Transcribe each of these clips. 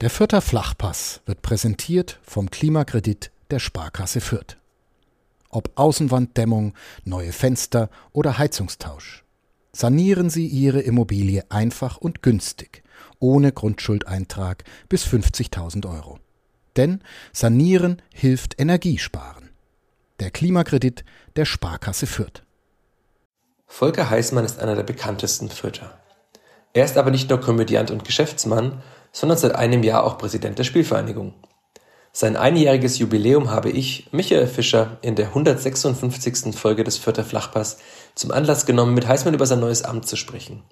Der Fürther Flachpass wird präsentiert vom Klimakredit der Sparkasse Fürth. Ob Außenwanddämmung, neue Fenster oder Heizungstausch. Sanieren Sie Ihre Immobilie einfach und günstig, ohne Grundschuldeintrag bis 50.000 Euro. Denn Sanieren hilft Energiesparen. Der Klimakredit der Sparkasse Fürth. Volker Heißmann ist einer der bekanntesten Fürther. Er ist aber nicht nur Komödiant und Geschäftsmann, sondern seit einem Jahr auch Präsident der Spielvereinigung. Sein einjähriges Jubiläum habe ich, Michael Fischer, in der 156. Folge des Vierter Flachpass zum Anlass genommen, mit Heißmann über sein neues Amt zu sprechen.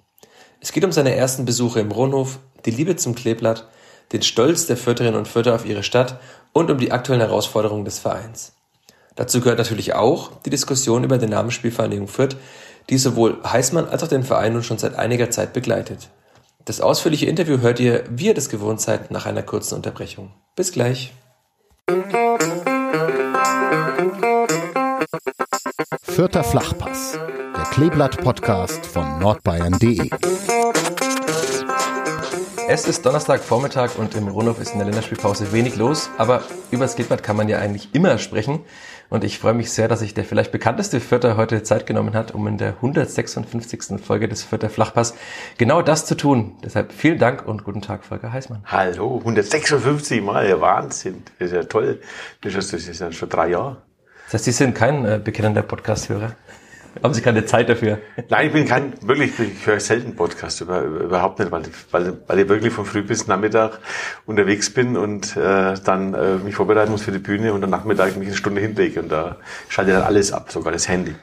Es geht um seine ersten Besuche im Ronhof, die Liebe zum Kleeblatt, den Stolz der Vierterinnen und Vierter auf ihre Stadt und um die aktuellen Herausforderungen des Vereins. Dazu gehört natürlich auch die Diskussion über den Namen Spielvereinigung Fürth, die sowohl Heißmann als auch den Verein nun schon seit einiger Zeit begleitet. Das ausführliche Interview hört ihr, wie ihr das gewohnt seid, nach einer kurzen Unterbrechung. Bis gleich. Vierter Flachpass, der Kleeblatt-Podcast von nordbayern.de. Es ist Donnerstagvormittag und im Rundhof ist in der Länderspielpause wenig los, aber über das Kleeblatt kann man ja eigentlich immer sprechen. Und ich freue mich sehr, dass sich der vielleicht bekannteste Vierter heute Zeit genommen hat, um in der 156. Folge des Vierter Flachpass genau das zu tun. Deshalb vielen Dank und guten Tag, Volker Heißmann. Hallo, 156 Mal, ja Wahnsinn. Das ist ja toll. Das ist ja schon drei Jahre. Das heißt, Sie sind kein äh, bekennender Podcast-Hörer? Haben Sie keine Zeit dafür? Nein, ich bin kein, wirklich, ich höre selten Podcast, über, überhaupt nicht, weil, weil, weil ich wirklich von früh bis Nachmittag unterwegs bin und äh, dann äh, mich vorbereiten muss für die Bühne und am Nachmittag mich eine Stunde hinlege und da schalte ich dann alles ab, sogar das Handy.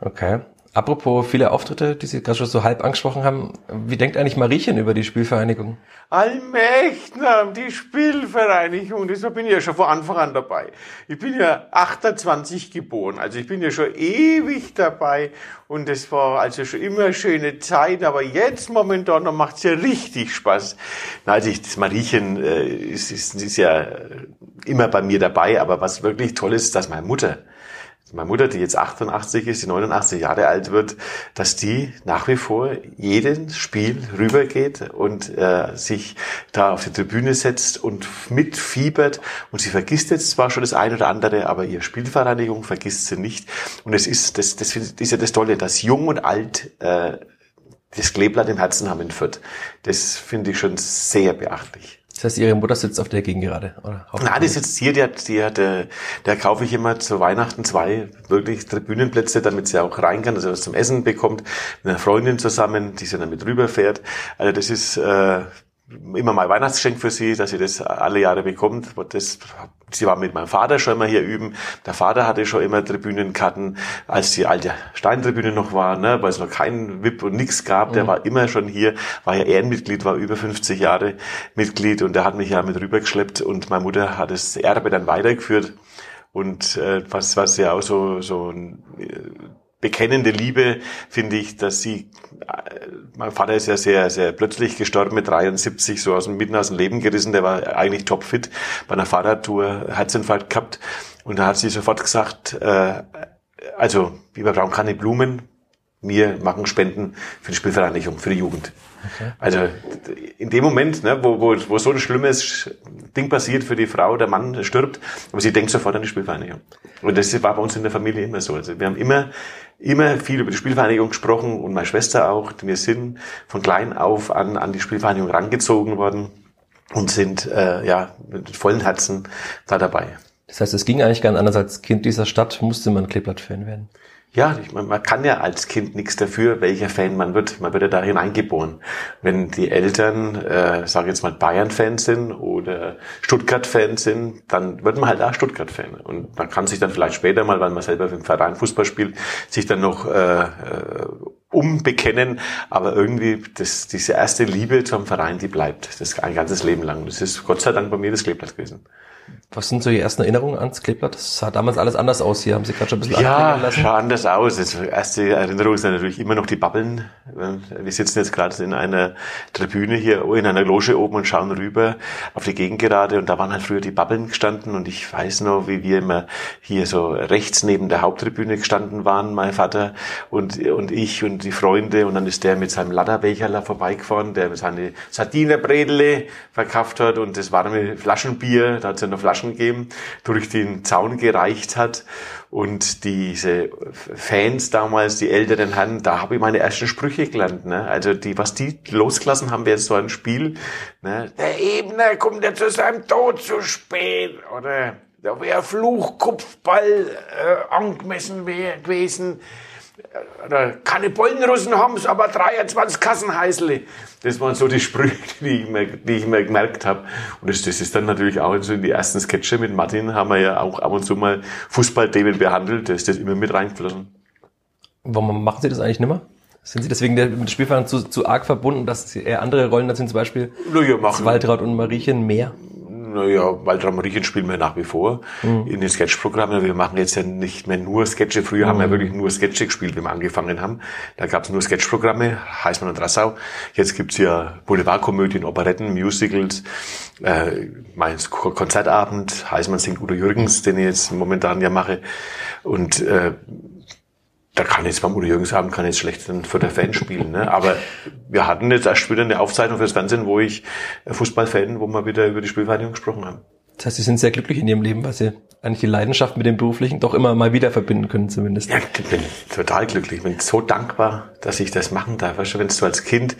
Okay. Apropos viele Auftritte, die Sie gerade schon so halb angesprochen haben, wie denkt eigentlich Mariechen über die Spielvereinigung? Allmächtner, die Spielvereinigung, deshalb bin ich ja schon von Anfang an dabei. Ich bin ja 28 geboren, also ich bin ja schon ewig dabei und es war also schon immer schöne Zeit, aber jetzt momentan macht es ja richtig Spaß. Na, also ich, das Mariechen äh, ist, ist, ist ja immer bei mir dabei, aber was wirklich toll ist, dass meine Mutter meine Mutter, die jetzt 88 ist, die 89 Jahre alt wird, dass die nach wie vor jedes Spiel rübergeht und äh, sich da auf die Tribüne setzt und mitfiebert. Und sie vergisst jetzt zwar schon das eine oder andere, aber ihre Spielvereinigung vergisst sie nicht. Und es ist, das, das ist ja das Tolle, dass Jung und Alt äh, das Kleeblatt im Herzen haben in Fürth. Das finde ich schon sehr beachtlich. Das heißt, Ihre Mutter sitzt auf der Gegend gerade, oder? Nein, die sitzt hier, die hat, die hat, äh, der kaufe ich immer zu Weihnachten zwei wirklich Tribünenplätze, damit sie auch rein kann, dass sie was zum Essen bekommt, mit einer Freundin zusammen, die sie dann mit rüberfährt. Also das ist, äh, immer mal Weihnachtsgeschenk für sie, dass sie das alle Jahre bekommt. Das, sie war mit meinem Vater schon immer hier üben. Der Vater hatte schon immer Tribünenkarten, als die alte Steintribüne noch war, ne, weil es noch keinen VIP und nichts gab. Der mhm. war immer schon hier, war ja Ehrenmitglied, war über 50 Jahre Mitglied und der hat mich ja mit rübergeschleppt und meine Mutter hat das Erbe dann weitergeführt. Und äh, was, was ja auch so, so ein bekennende Liebe finde ich, dass sie, äh, mein Vater ist ja sehr, sehr plötzlich gestorben mit 73, so aus dem mitten aus dem Leben gerissen, der war eigentlich topfit, bei einer Fahrradtour Herzinfarkt gehabt. Und da hat sie sofort gesagt, äh, also, wir brauchen keine Blumen, wir machen Spenden für die Spielvereinigung, für die Jugend. Okay. Also in dem Moment, ne, wo, wo, wo so ein schlimmes Ding passiert für die Frau, der Mann stirbt, aber sie denkt sofort an die Spielvereinigung. Und das war bei uns in der Familie immer so. Also wir haben immer, immer viel über die Spielvereinigung gesprochen und meine Schwester auch. Wir sind von klein auf an, an die Spielvereinigung rangezogen worden und sind äh, ja mit vollen Herzen da dabei. Das heißt, es ging eigentlich gar anders als Kind dieser Stadt, musste man Kleeblatt-Fan werden. Ja, ich meine, man kann ja als Kind nichts dafür, welcher Fan man wird. Man wird ja da hineingeboren. Wenn die Eltern, äh, sage jetzt mal, Bayern-Fans sind oder Stuttgart-Fans sind, dann wird man halt auch Stuttgart-Fan. Und man kann sich dann vielleicht später mal, weil man selber im Verein Fußball spielt, sich dann noch äh, äh, umbekennen. Aber irgendwie, das, diese erste Liebe zum Verein, die bleibt. Das ein ganzes Leben lang. Das ist Gott sei Dank bei mir das Kleeblatt gewesen. Was sind so die ersten Erinnerungen ans Kleeblatt? Das sah damals alles anders aus. Hier haben Sie gerade schon ein bisschen Ja, sah anders aus. Die erste Erinnerung sind natürlich immer noch die Babbeln. Wir sitzen jetzt gerade in einer Tribüne hier, in einer Loge oben und schauen rüber auf die Gegend gerade. Und da waren halt früher die Babbeln gestanden. Und ich weiß noch, wie wir immer hier so rechts neben der Haupttribüne gestanden waren, mein Vater und, und ich. Und die Freunde und dann ist der mit seinem Ladderbecherler vorbeigefahren, der seine Sardinerbredele verkauft hat und das warme Flaschenbier, da hat ja noch Flaschen gegeben, durch den Zaun gereicht hat und diese Fans damals, die älteren Herren, da habe ich meine ersten Sprüche gelernt. Ne? Also die, was die losgelassen haben, wäre so ein Spiel. Ne? Der Ebner kommt ja zu seinem Tod zu spät. Oder da wäre Fluchkopfball äh, angemessen wär, gewesen. Oder keine Bollenrussen haben's, aber 23 Kassenheißle. Das waren so die Sprüche, die ich mir, die ich mir gemerkt habe. Und das, das ist dann natürlich auch so in die ersten Sketche mit Martin haben wir ja auch ab und zu mal Fußballthemen behandelt. Da ist das immer mit reingeflossen. Warum machen Sie das eigentlich nicht mehr? Sind Sie deswegen mit dem Spielverein zu, zu arg verbunden, dass Sie eher andere Rollen, das sind zum Beispiel ja. Waltraud und Mariechen mehr? Naja, Walter Mariechen spielen wir nach wie vor mhm. in den Sketchprogrammen. Wir machen jetzt ja nicht mehr nur Sketche. Früher mhm. haben wir mhm. wirklich nur Sketche gespielt, wie wir angefangen haben. Da gab es nur Sketchprogramme, Heißmann und Rassau. Jetzt gibt's ja Boulevardkomödien, Operetten, Musicals, äh, mein Konzertabend, Heißmann singt Udo Jürgens, den ich jetzt momentan ja mache. Und äh, da kann jetzt beim Udo Jürgens haben, kann jetzt schlecht für der Fan spielen. Ne? Aber wir hatten jetzt erst wieder eine Aufzeichnung fürs Fernsehen, wo ich äh, Fußballfan, wo wir wieder über die Spielvereinigung gesprochen haben. Das heißt, Sie sind sehr glücklich in Ihrem Leben, weil Sie eigentlich die Leidenschaft mit dem Beruflichen doch immer mal wieder verbinden können zumindest. Ja, ich bin total glücklich. Ich bin so dankbar, dass ich das machen darf. Weißt du, wenn du als Kind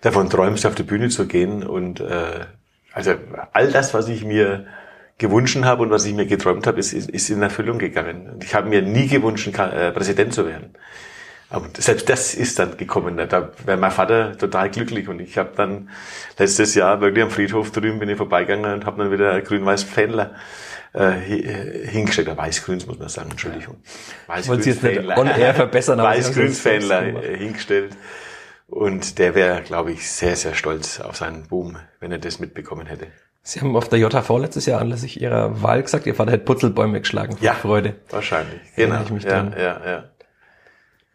davon träumst, auf die Bühne zu gehen und äh, also all das, was ich mir gewünscht habe und was ich mir geträumt habe, ist, ist, ist in Erfüllung gegangen. Ich habe mir nie gewünscht, äh, Präsident zu werden. Aber selbst das ist dann gekommen. Da wäre mein Vater total glücklich und ich habe dann letztes Jahr wirklich am Friedhof drüben bin ich vorbeigegangen und habe dann wieder grün-weiß Fähnler äh, hingestellt. Weiß-grüns muss man sagen, Entschuldigung. Weiß-grüns verbessern. Weiß-grüns Fähnler hingestellt. Und der wäre, glaube ich, sehr, sehr stolz auf seinen Boom, wenn er das mitbekommen hätte. Sie haben auf der JHV letztes Jahr anlässlich Ihrer Wahl gesagt, Ihr Vater hätte Putzelbäume geschlagen vor ja, Freude. wahrscheinlich. Genau. Ich mich ja, dann. ja, ja.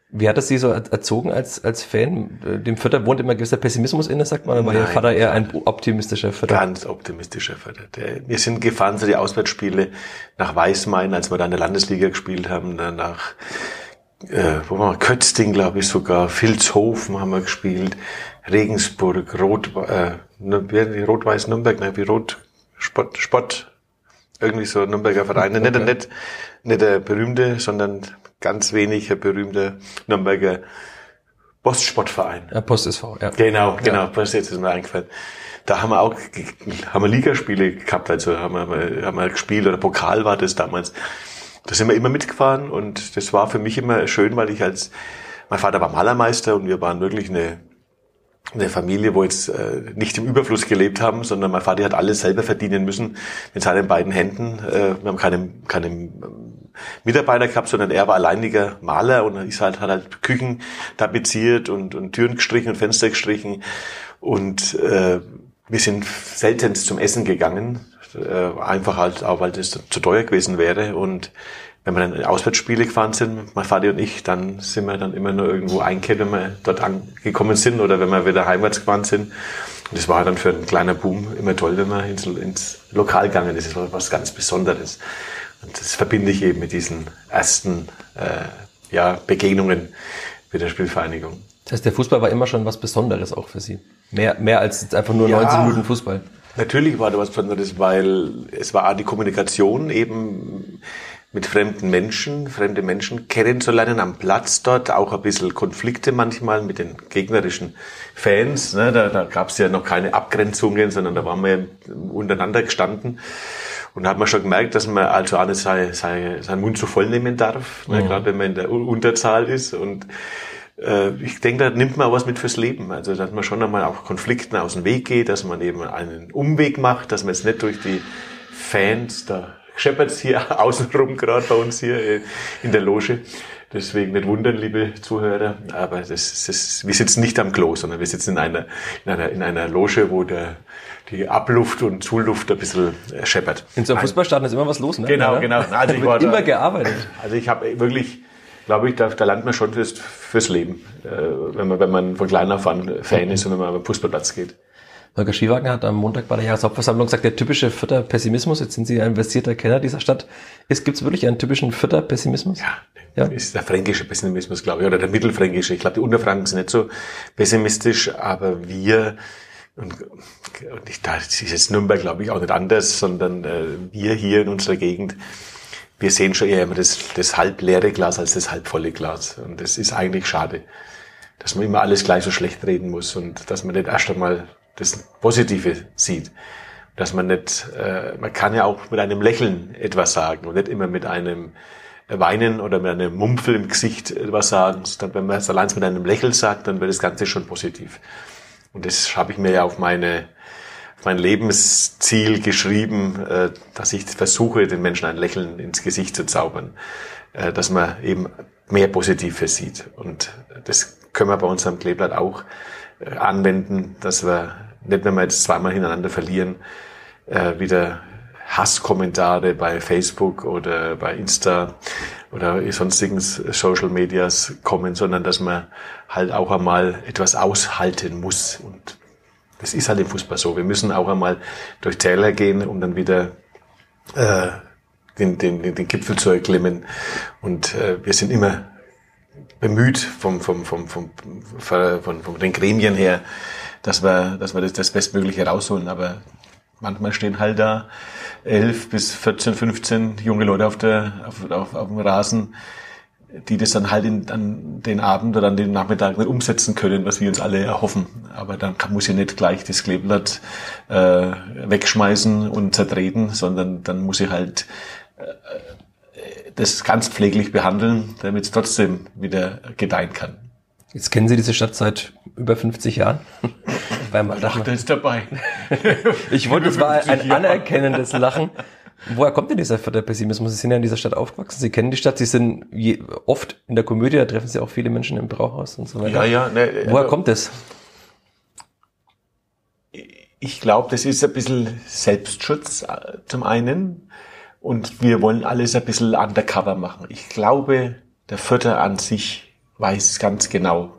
Wie hat das Sie so erzogen als, als Fan? Dem Vater wohnt immer gewisser Pessimismus inne, sagt man, oder war Ihr Vater eher ein optimistischer Vater? Ganz optimistischer Vater. Der, wir sind gefahren zu die Auswärtsspiele nach Weißmain, als wir da in der Landesliga gespielt haben, nach äh, wo war Kötzding, glaube ich sogar, Vilshofen haben wir gespielt, Regensburg, Rot, äh, Rot-Weiß Nürnberg, ne, wie Rot, Spott, Spott, irgendwie so Nürnberger Verein, okay. nicht, nicht, nicht der berühmte, sondern ganz wenig ein berühmter Nürnberger Postsportverein. Ja, Post SV, ja. Genau, genau, ja. Post jetzt ist mir eingefallen. Da haben wir auch, haben wir Ligaspiele gehabt, also haben wir, haben wir gespielt, oder Pokal war das damals. Da sind wir immer mitgefahren und das war für mich immer schön, weil ich als, mein Vater war Malermeister und wir waren wirklich eine, eine Familie, wo jetzt äh, nicht im Überfluss gelebt haben, sondern mein Vater hat alles selber verdienen müssen mit seinen beiden Händen. Äh, wir haben keine, keine Mitarbeiter gehabt, sondern er war alleiniger Maler und ist halt, hat halt Küchen tapeziert und, und Türen gestrichen und Fenster gestrichen und äh, wir sind selten zum Essen gegangen, äh, einfach halt auch, weil das zu teuer gewesen wäre und wenn wir dann in Auswärtsspiele gefahren sind, mein Vater und ich, dann sind wir dann immer nur irgendwo einkehrt, wenn wir dort angekommen sind oder wenn wir wieder heimwärts gefahren sind. Und das war dann für einen kleinen Boom immer toll, wenn man ins, ins Lokal gegangen ist. Das war was ganz Besonderes. Und das verbinde ich eben mit diesen ersten äh, ja, Begegnungen mit der Spielvereinigung. Das heißt, der Fußball war immer schon was Besonderes auch für Sie. Mehr, mehr als einfach nur ja, 90 Minuten Fußball. Natürlich war da was Besonderes, weil es war die Kommunikation eben mit fremden Menschen, fremde Menschen kennenzulernen am Platz dort, auch ein bisschen Konflikte manchmal mit den gegnerischen Fans. Ne? Da, da gab es ja noch keine Abgrenzungen, sondern da waren wir untereinander gestanden. Und da hat man schon gemerkt, dass man also auch nicht sein, sein, seinen Mund zu voll nehmen darf, ne? Mhm. gerade wenn man in der Unterzahl ist. Und äh, ich denke, da nimmt man auch was mit fürs Leben. Also, dass man schon einmal auch Konflikten aus dem Weg geht, dass man eben einen Umweg macht, dass man jetzt nicht durch die Fans da scheppert's hier außenrum gerade bei uns hier in der Loge. Deswegen nicht wundern, liebe Zuhörer, aber das, das, wir sitzen nicht am Klo, sondern wir sitzen in einer, in einer, in einer Loge, wo der, die Abluft und Zuluft ein bisschen scheppert. In so einem Fußballstadion ist immer was los, ne? Genau, genau. Also ich war immer da, gearbeitet. Also ich habe wirklich, glaube ich, da, da lernt man schon fürs, fürs Leben, äh, wenn man, wenn man von klein auf an Fan ist und wenn man auf den Fußballplatz geht. Holger Schiewagen hat am Montag bei der Jahreshauptversammlung gesagt, der typische Vierter Pessimismus, jetzt sind Sie ein investierter Kenner dieser Stadt, gibt es wirklich einen typischen Vierter Pessimismus? Ja, ja, ist der fränkische Pessimismus, glaube ich, oder der mittelfränkische. Ich glaube, die Unterfranken sind nicht so pessimistisch, aber wir, und, und ich, da ist jetzt Nürnberg, glaube ich, auch nicht anders, sondern äh, wir hier in unserer Gegend, wir sehen schon eher immer das, das halb leere Glas als das halb volle Glas. Und das ist eigentlich schade, dass man immer alles gleich so schlecht reden muss und dass man nicht erst einmal das Positive sieht. Dass man nicht, äh, man kann ja auch mit einem Lächeln etwas sagen und nicht immer mit einem Weinen oder mit einem Mumpfel im Gesicht etwas sagen. Dann, wenn man es allein mit einem Lächeln sagt, dann wird das Ganze schon positiv. Und das habe ich mir ja auf meine mein Lebensziel geschrieben, äh, dass ich versuche, den Menschen ein Lächeln ins Gesicht zu zaubern, äh, dass man eben mehr Positives sieht. Und das können wir bei uns am Kleeblatt auch äh, anwenden, dass wir nicht, wenn wir jetzt zweimal hintereinander verlieren, äh, wieder Hasskommentare bei Facebook oder bei Insta oder sonstigen Social Medias kommen, sondern dass man halt auch einmal etwas aushalten muss. Und das ist halt im Fußball so. Wir müssen auch einmal durch Täler gehen, um dann wieder äh, den, den, den Gipfel zu erklimmen. Und äh, wir sind immer bemüht vom, vom, vom, vom, von, von, von den Gremien her, dass wir, dass wir das, das Bestmögliche rausholen. Aber manchmal stehen halt da elf bis 14, 15 junge Leute auf, der, auf, auf, auf dem Rasen, die das dann halt in, an den Abend oder an den Nachmittag nicht umsetzen können, was wir uns alle erhoffen. Aber dann kann, muss ich nicht gleich das Kleeblatt äh, wegschmeißen und zertreten, sondern dann muss ich halt äh, das ganz pfleglich behandeln, damit es trotzdem wieder gedeihen kann. Jetzt kennen Sie diese Stadt seit über 50 Jahren. Das ist dabei. ich wollte, es war ein anerkennendes Lachen. Woher kommt denn dieser vierte Pessimismus? Sie sind ja in dieser Stadt aufgewachsen, Sie kennen die Stadt, Sie sind je, oft in der Komödie, da treffen Sie auch viele Menschen im Brauhaus und so weiter. Ja, ja. Ne, Woher also, kommt das? Ich glaube, das ist ein bisschen Selbstschutz äh, zum einen und wir wollen alles ein bisschen undercover machen. Ich glaube, der Vierter an sich weiß ganz genau,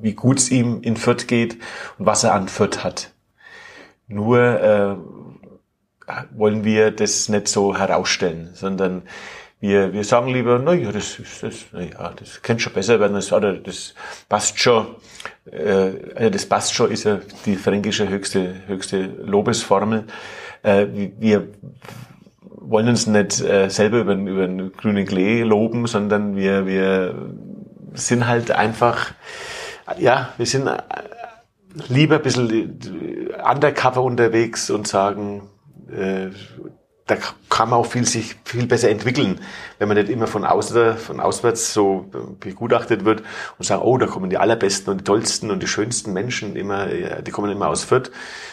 wie gut es ihm in Fürth geht und was er an Fürth hat. Nur äh, wollen wir das nicht so herausstellen, sondern wir, wir sagen lieber, na ja, das ist das, na ja, das könnte schon besser werden, das, oder das passt schon. Äh, also das passt schon ist ja die fränkische höchste höchste Lobesformel. Äh, wir wollen uns nicht äh, selber über, über den grünen Klee loben, sondern wir wir sind halt einfach ja, wir sind äh, lieber ein bisschen äh, undercover unterwegs und sagen, äh, da kann man auch viel sich viel besser entwickeln, wenn man nicht immer von außen, von auswärts so begutachtet wird und sagen, oh, da kommen die allerbesten und die tollsten und die schönsten Menschen immer, die kommen immer aus Fürth.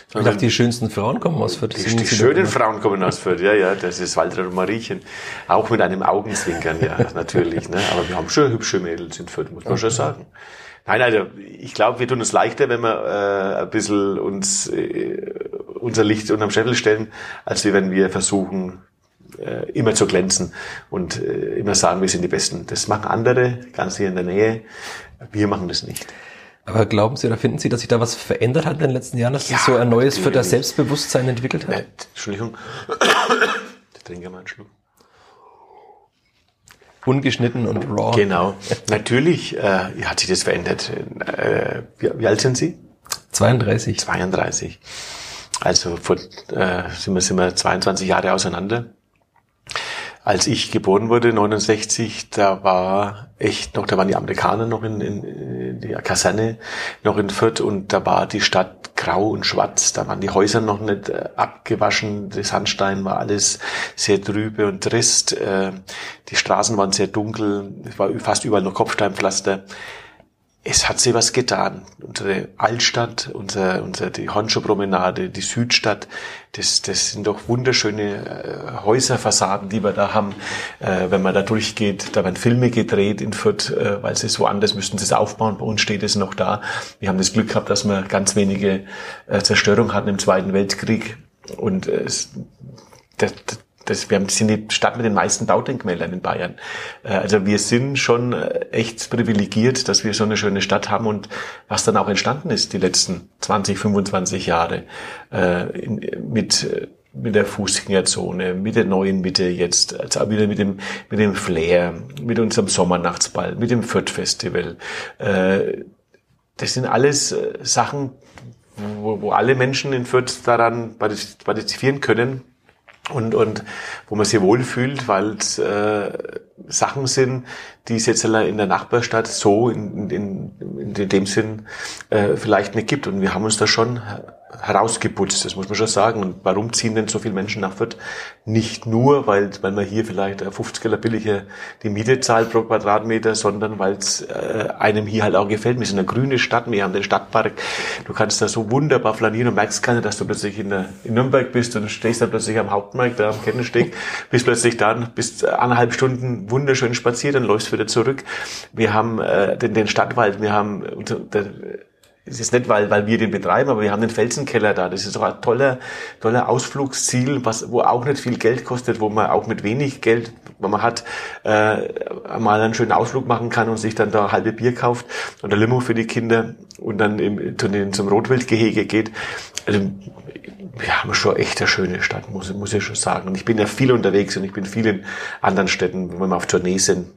Ich dachte, die schönsten Frauen kommen aus Fürth. Die, die schönen Frauen kommen aus Fürth, ja, ja, das ist Walter und Mariechen. Auch mit einem Augenzwinkern, ja, natürlich, ne, aber wir haben schon hübsche Mädels in Fürth, muss man okay. schon sagen. Nein, also ich glaube, wir tun es leichter, wenn wir äh, ein bisschen uns äh, unser Licht unterm Scheffel stellen, als wenn wir versuchen, äh, immer zu glänzen und äh, immer sagen, wir sind die Besten. Das machen andere, ganz hier in der Nähe. Wir machen das nicht. Aber glauben Sie oder finden Sie, dass sich da was verändert hat in den letzten Jahren, dass ja, sich so ein neues für das Selbstbewusstsein entwickelt hat? Äh, Entschuldigung. Ich trinke mal einen Schluck ungeschnitten und raw. Genau. Natürlich äh, hat sich das verändert. Äh, wie, wie, alt sind Sie? 32. 32. Also vor, äh, sind, wir, sind wir 22 Jahre auseinander. Als ich geboren wurde, 69, da war echt noch, da waren die Amerikaner noch in, in, in die Kaserne noch in Fürth und da war die Stadt grau und schwarz. Da waren die Häuser noch nicht äh, abgewaschen, der Sandstein war alles sehr trübe und trist. Äh, die Straßen waren sehr dunkel, es war fast überall noch Kopfsteinpflaster es hat sich was getan. Unsere Altstadt, unser, unser, die Honschow-Promenade, die Südstadt, das, das sind doch wunderschöne äh, Häuserfassaden, die wir da haben. Äh, wenn man da durchgeht, da werden Filme gedreht in Fürth, äh, weil sie es woanders müssten sie es aufbauen. Bei uns steht es noch da. Wir haben das Glück gehabt, dass wir ganz wenige äh, Zerstörung hatten im Zweiten Weltkrieg. Und äh, es, das, das, wir haben, sind die Stadt mit den meisten Baudenkmälern in Bayern. Äh, also wir sind schon äh, echt privilegiert, dass wir so eine schöne Stadt haben und was dann auch entstanden ist die letzten 20, 25 Jahre äh, mit mit der Fußgängerzone, mit der neuen Mitte jetzt, also wieder mit dem, mit dem Flair, mit unserem Sommernachtsball, mit dem Fürth Festival. Das sind alles Sachen, wo, wo alle Menschen in Fürth daran partizipieren können und, und wo man sich wohlfühlt, weil es äh, Sachen sind, die es jetzt in der Nachbarstadt so in, in, in dem Sinn äh, vielleicht nicht gibt. Und wir haben uns da schon herausgeputzt, das muss man schon sagen. Und warum ziehen denn so viele Menschen nach Fürth? Nicht nur, weil, weil man hier vielleicht 50er billiger die Miete zahlt pro Quadratmeter, sondern weil es äh, einem hier halt auch gefällt. Wir sind eine grüne Stadt, wir haben den Stadtpark. Du kannst da so wunderbar flanieren und merkst gar nicht, dass du plötzlich in, der, in Nürnberg bist und stehst dann plötzlich am Hauptmarkt, da am Kettensteg, bist plötzlich dann, bist eineinhalb Stunden wunderschön spaziert, dann läufst wieder zurück. Wir haben äh, den, den Stadtwald, wir haben der, es ist nicht, weil, weil wir den betreiben, aber wir haben den Felsenkeller da. Das ist doch ein toller, toller Ausflugsziel, was, wo auch nicht viel Geld kostet, wo man auch mit wenig Geld, wenn man hat, äh, mal einen schönen Ausflug machen kann und sich dann da halbe Bier kauft ein Limo für die Kinder und dann im, zum Rotwildgehege geht. Also, wir haben schon echt eine schöne Stadt, muss, muss ich schon sagen. Und ich bin ja viel unterwegs und ich bin viel in anderen Städten, wenn wir auf Tournee sind.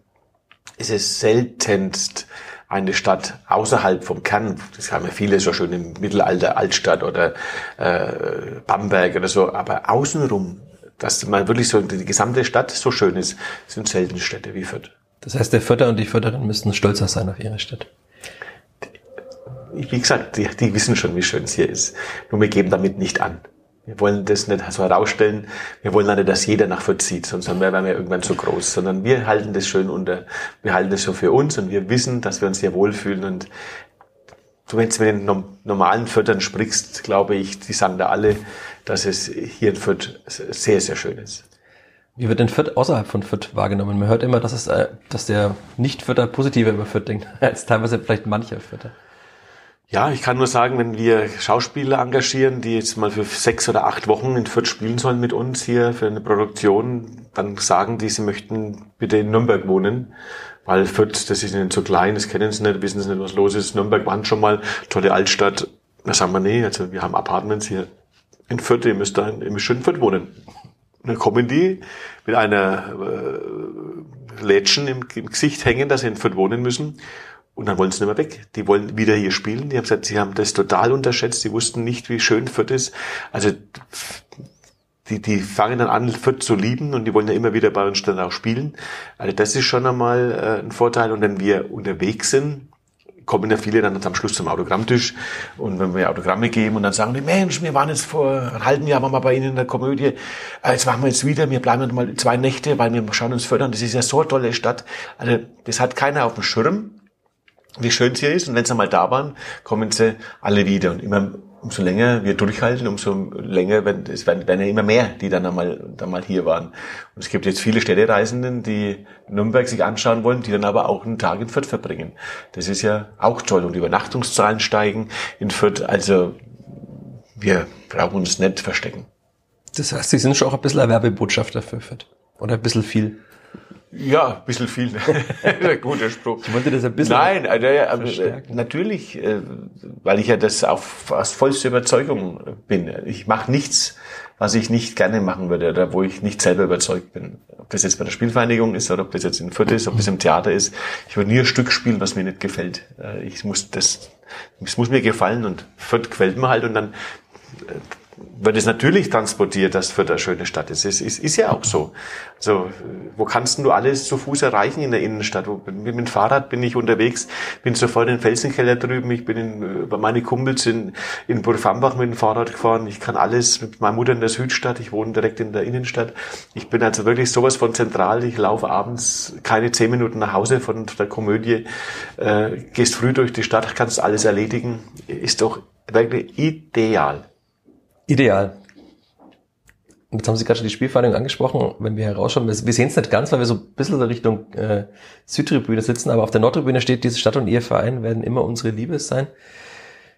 Es ist seltenst eine Stadt außerhalb vom Kern, das haben ja viele so schön im Mittelalter, Altstadt oder äh, Bamberg oder so, aber außenrum, dass man wirklich so die gesamte Stadt so schön ist, sind selten Städte wie Fürth. Das heißt, der Förder und die Förderin müssten stolzer sein auf ihre Stadt. Wie gesagt, die, die wissen schon, wie schön es hier ist. Nur wir geben damit nicht an. Wir wollen das nicht so herausstellen. Wir wollen auch nicht, dass jeder nach Fürth zieht, sonst wären wir irgendwann zu groß. Sondern wir halten das schön unter, wir halten das so für uns und wir wissen, dass wir uns hier wohlfühlen. Und du, wenn du mit den normalen Fördern sprichst, glaube ich, die sagen da alle, dass es hier in Fürth sehr, sehr schön ist. Wie wird denn Fürth außerhalb von Fürth wahrgenommen? Man hört immer, dass, es, äh, dass der Nicht-Fürther positiver über Fürth denkt, als teilweise vielleicht mancher Fürther. Ja, ich kann nur sagen, wenn wir Schauspieler engagieren, die jetzt mal für sechs oder acht Wochen in Fürth spielen sollen mit uns hier für eine Produktion, dann sagen die, sie möchten bitte in Nürnberg wohnen, weil Fürth, das ist ihnen zu klein, das kennen sie nicht, wissen sie nicht, was los ist. Nürnberg waren schon mal tolle Altstadt. Da sagen wir, nee, also wir haben Apartments hier in Fürth, ihr müsst da in, müsst in Fürth wohnen. Und dann kommen die mit einer äh, Lädchen im, im Gesicht hängen, dass sie in Fürth wohnen müssen und dann wollen sie nicht mehr weg. Die wollen wieder hier spielen. Die haben gesagt, sie haben das total unterschätzt. Sie wussten nicht, wie schön Fürth ist. Also die, die fangen dann an, Fürth zu lieben und die wollen ja immer wieder bei uns dann auch spielen. Also das ist schon einmal äh, ein Vorteil. Und wenn wir unterwegs sind, kommen ja viele dann am Schluss zum Autogrammtisch und wenn wir Autogramme geben und dann sagen die, Mensch, wir waren jetzt vor einem halben Jahr mal bei Ihnen in der Komödie, äh, jetzt machen wir jetzt wieder, wir bleiben mal zwei Nächte, weil wir schauen uns fördern, das ist ja so eine tolle Stadt. Also das hat keiner auf dem Schirm wie schön es hier ist. Und wenn sie einmal da waren, kommen sie alle wieder. Und immer, umso länger wir durchhalten, umso länger werden, es werden, werden ja immer mehr, die dann einmal, dann mal hier waren. Und es gibt jetzt viele Städtereisenden, die Nürnberg sich anschauen wollen, die dann aber auch einen Tag in Fürth verbringen. Das ist ja auch toll. Und die Übernachtungszahlen steigen in Fürth. Also, wir brauchen uns nicht verstecken. Das heißt, Sie sind schon auch ein bisschen ein Werbebotschafter für Fürth. Oder ein bisschen viel. Ja, ein bisschen viel. Guter Spruch. Ich wollte das ein bisschen Nein, also, äh, natürlich, äh, weil ich ja das auf, aus vollster Überzeugung bin. Ich mache nichts, was ich nicht gerne machen würde oder wo ich nicht selber überzeugt bin. Ob das jetzt bei der Spielvereinigung ist oder ob das jetzt in Fürth ist, ob das im Theater ist. Ich würde nie ein Stück spielen, was mir nicht gefällt. Äh, ich muss das, es muss mir gefallen und Fürth gefällt mir halt und dann wird es natürlich transportiert, dass Fürth eine schöne Stadt ist. Es ist, ist ja auch so. Also, wo kannst du alles zu Fuß erreichen in der Innenstadt? Wo, mit dem Fahrrad bin ich unterwegs, bin sofort in den Felsenkeller drüben, ich bin in, bei meine Kumpels in, in Burfambach mit dem Fahrrad gefahren. Ich kann alles mit meiner Mutter in der Südstadt, ich wohne direkt in der Innenstadt. Ich bin also wirklich sowas von zentral. Ich laufe abends keine zehn Minuten nach Hause von der Komödie, äh, gehst früh durch die Stadt, kannst alles erledigen. Ist doch wirklich ideal. Ideal. Und jetzt haben Sie gerade schon die Spielvereinigung angesprochen. Wenn wir herausschauen, wir, sehen es nicht ganz, weil wir so ein bisschen in Richtung äh, Südtribüne sitzen, aber auf der Nordtribüne steht, diese Stadt und ihr Verein werden immer unsere Liebe sein.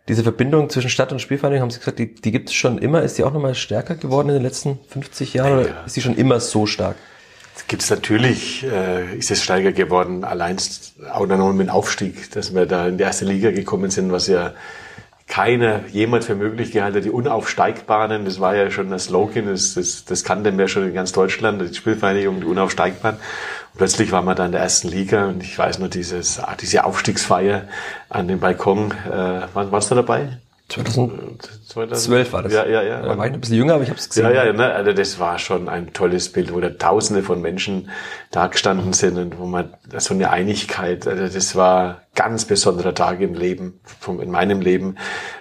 diese Verbindung zwischen Stadt und Spielvereinigung, haben Sie gesagt, die, die gibt es schon immer. Ist die auch nochmal stärker geworden in den letzten 50 Jahren oder ja. ist die schon immer so stark? Gibt es natürlich, äh, ist es steiger geworden, allein auch dann mit dem Aufstieg, dass wir da in die erste Liga gekommen sind, was ja keiner jemand für möglich gehalten hat. Die Unaufsteigbaren, das war ja schon das Slogan, das, das, das kannten wir schon in ganz Deutschland, die Spielvereinigung, die Unaufsteigbaren. Und plötzlich waren wir da in der ersten Liga und ich weiß nur dieses, ah, diese Aufstiegsfeier an dem Balkon. Äh, warst du dabei? 2012 war das. Ja, ja, ja. Da war ich ein bisschen jünger, aber ich habe es gesehen. Ja, ja, ne? also das war schon ein tolles Bild, wo da Tausende von Menschen da gestanden sind und wo man so eine Einigkeit, also das war ganz besonderer Tag im Leben, vom, in meinem Leben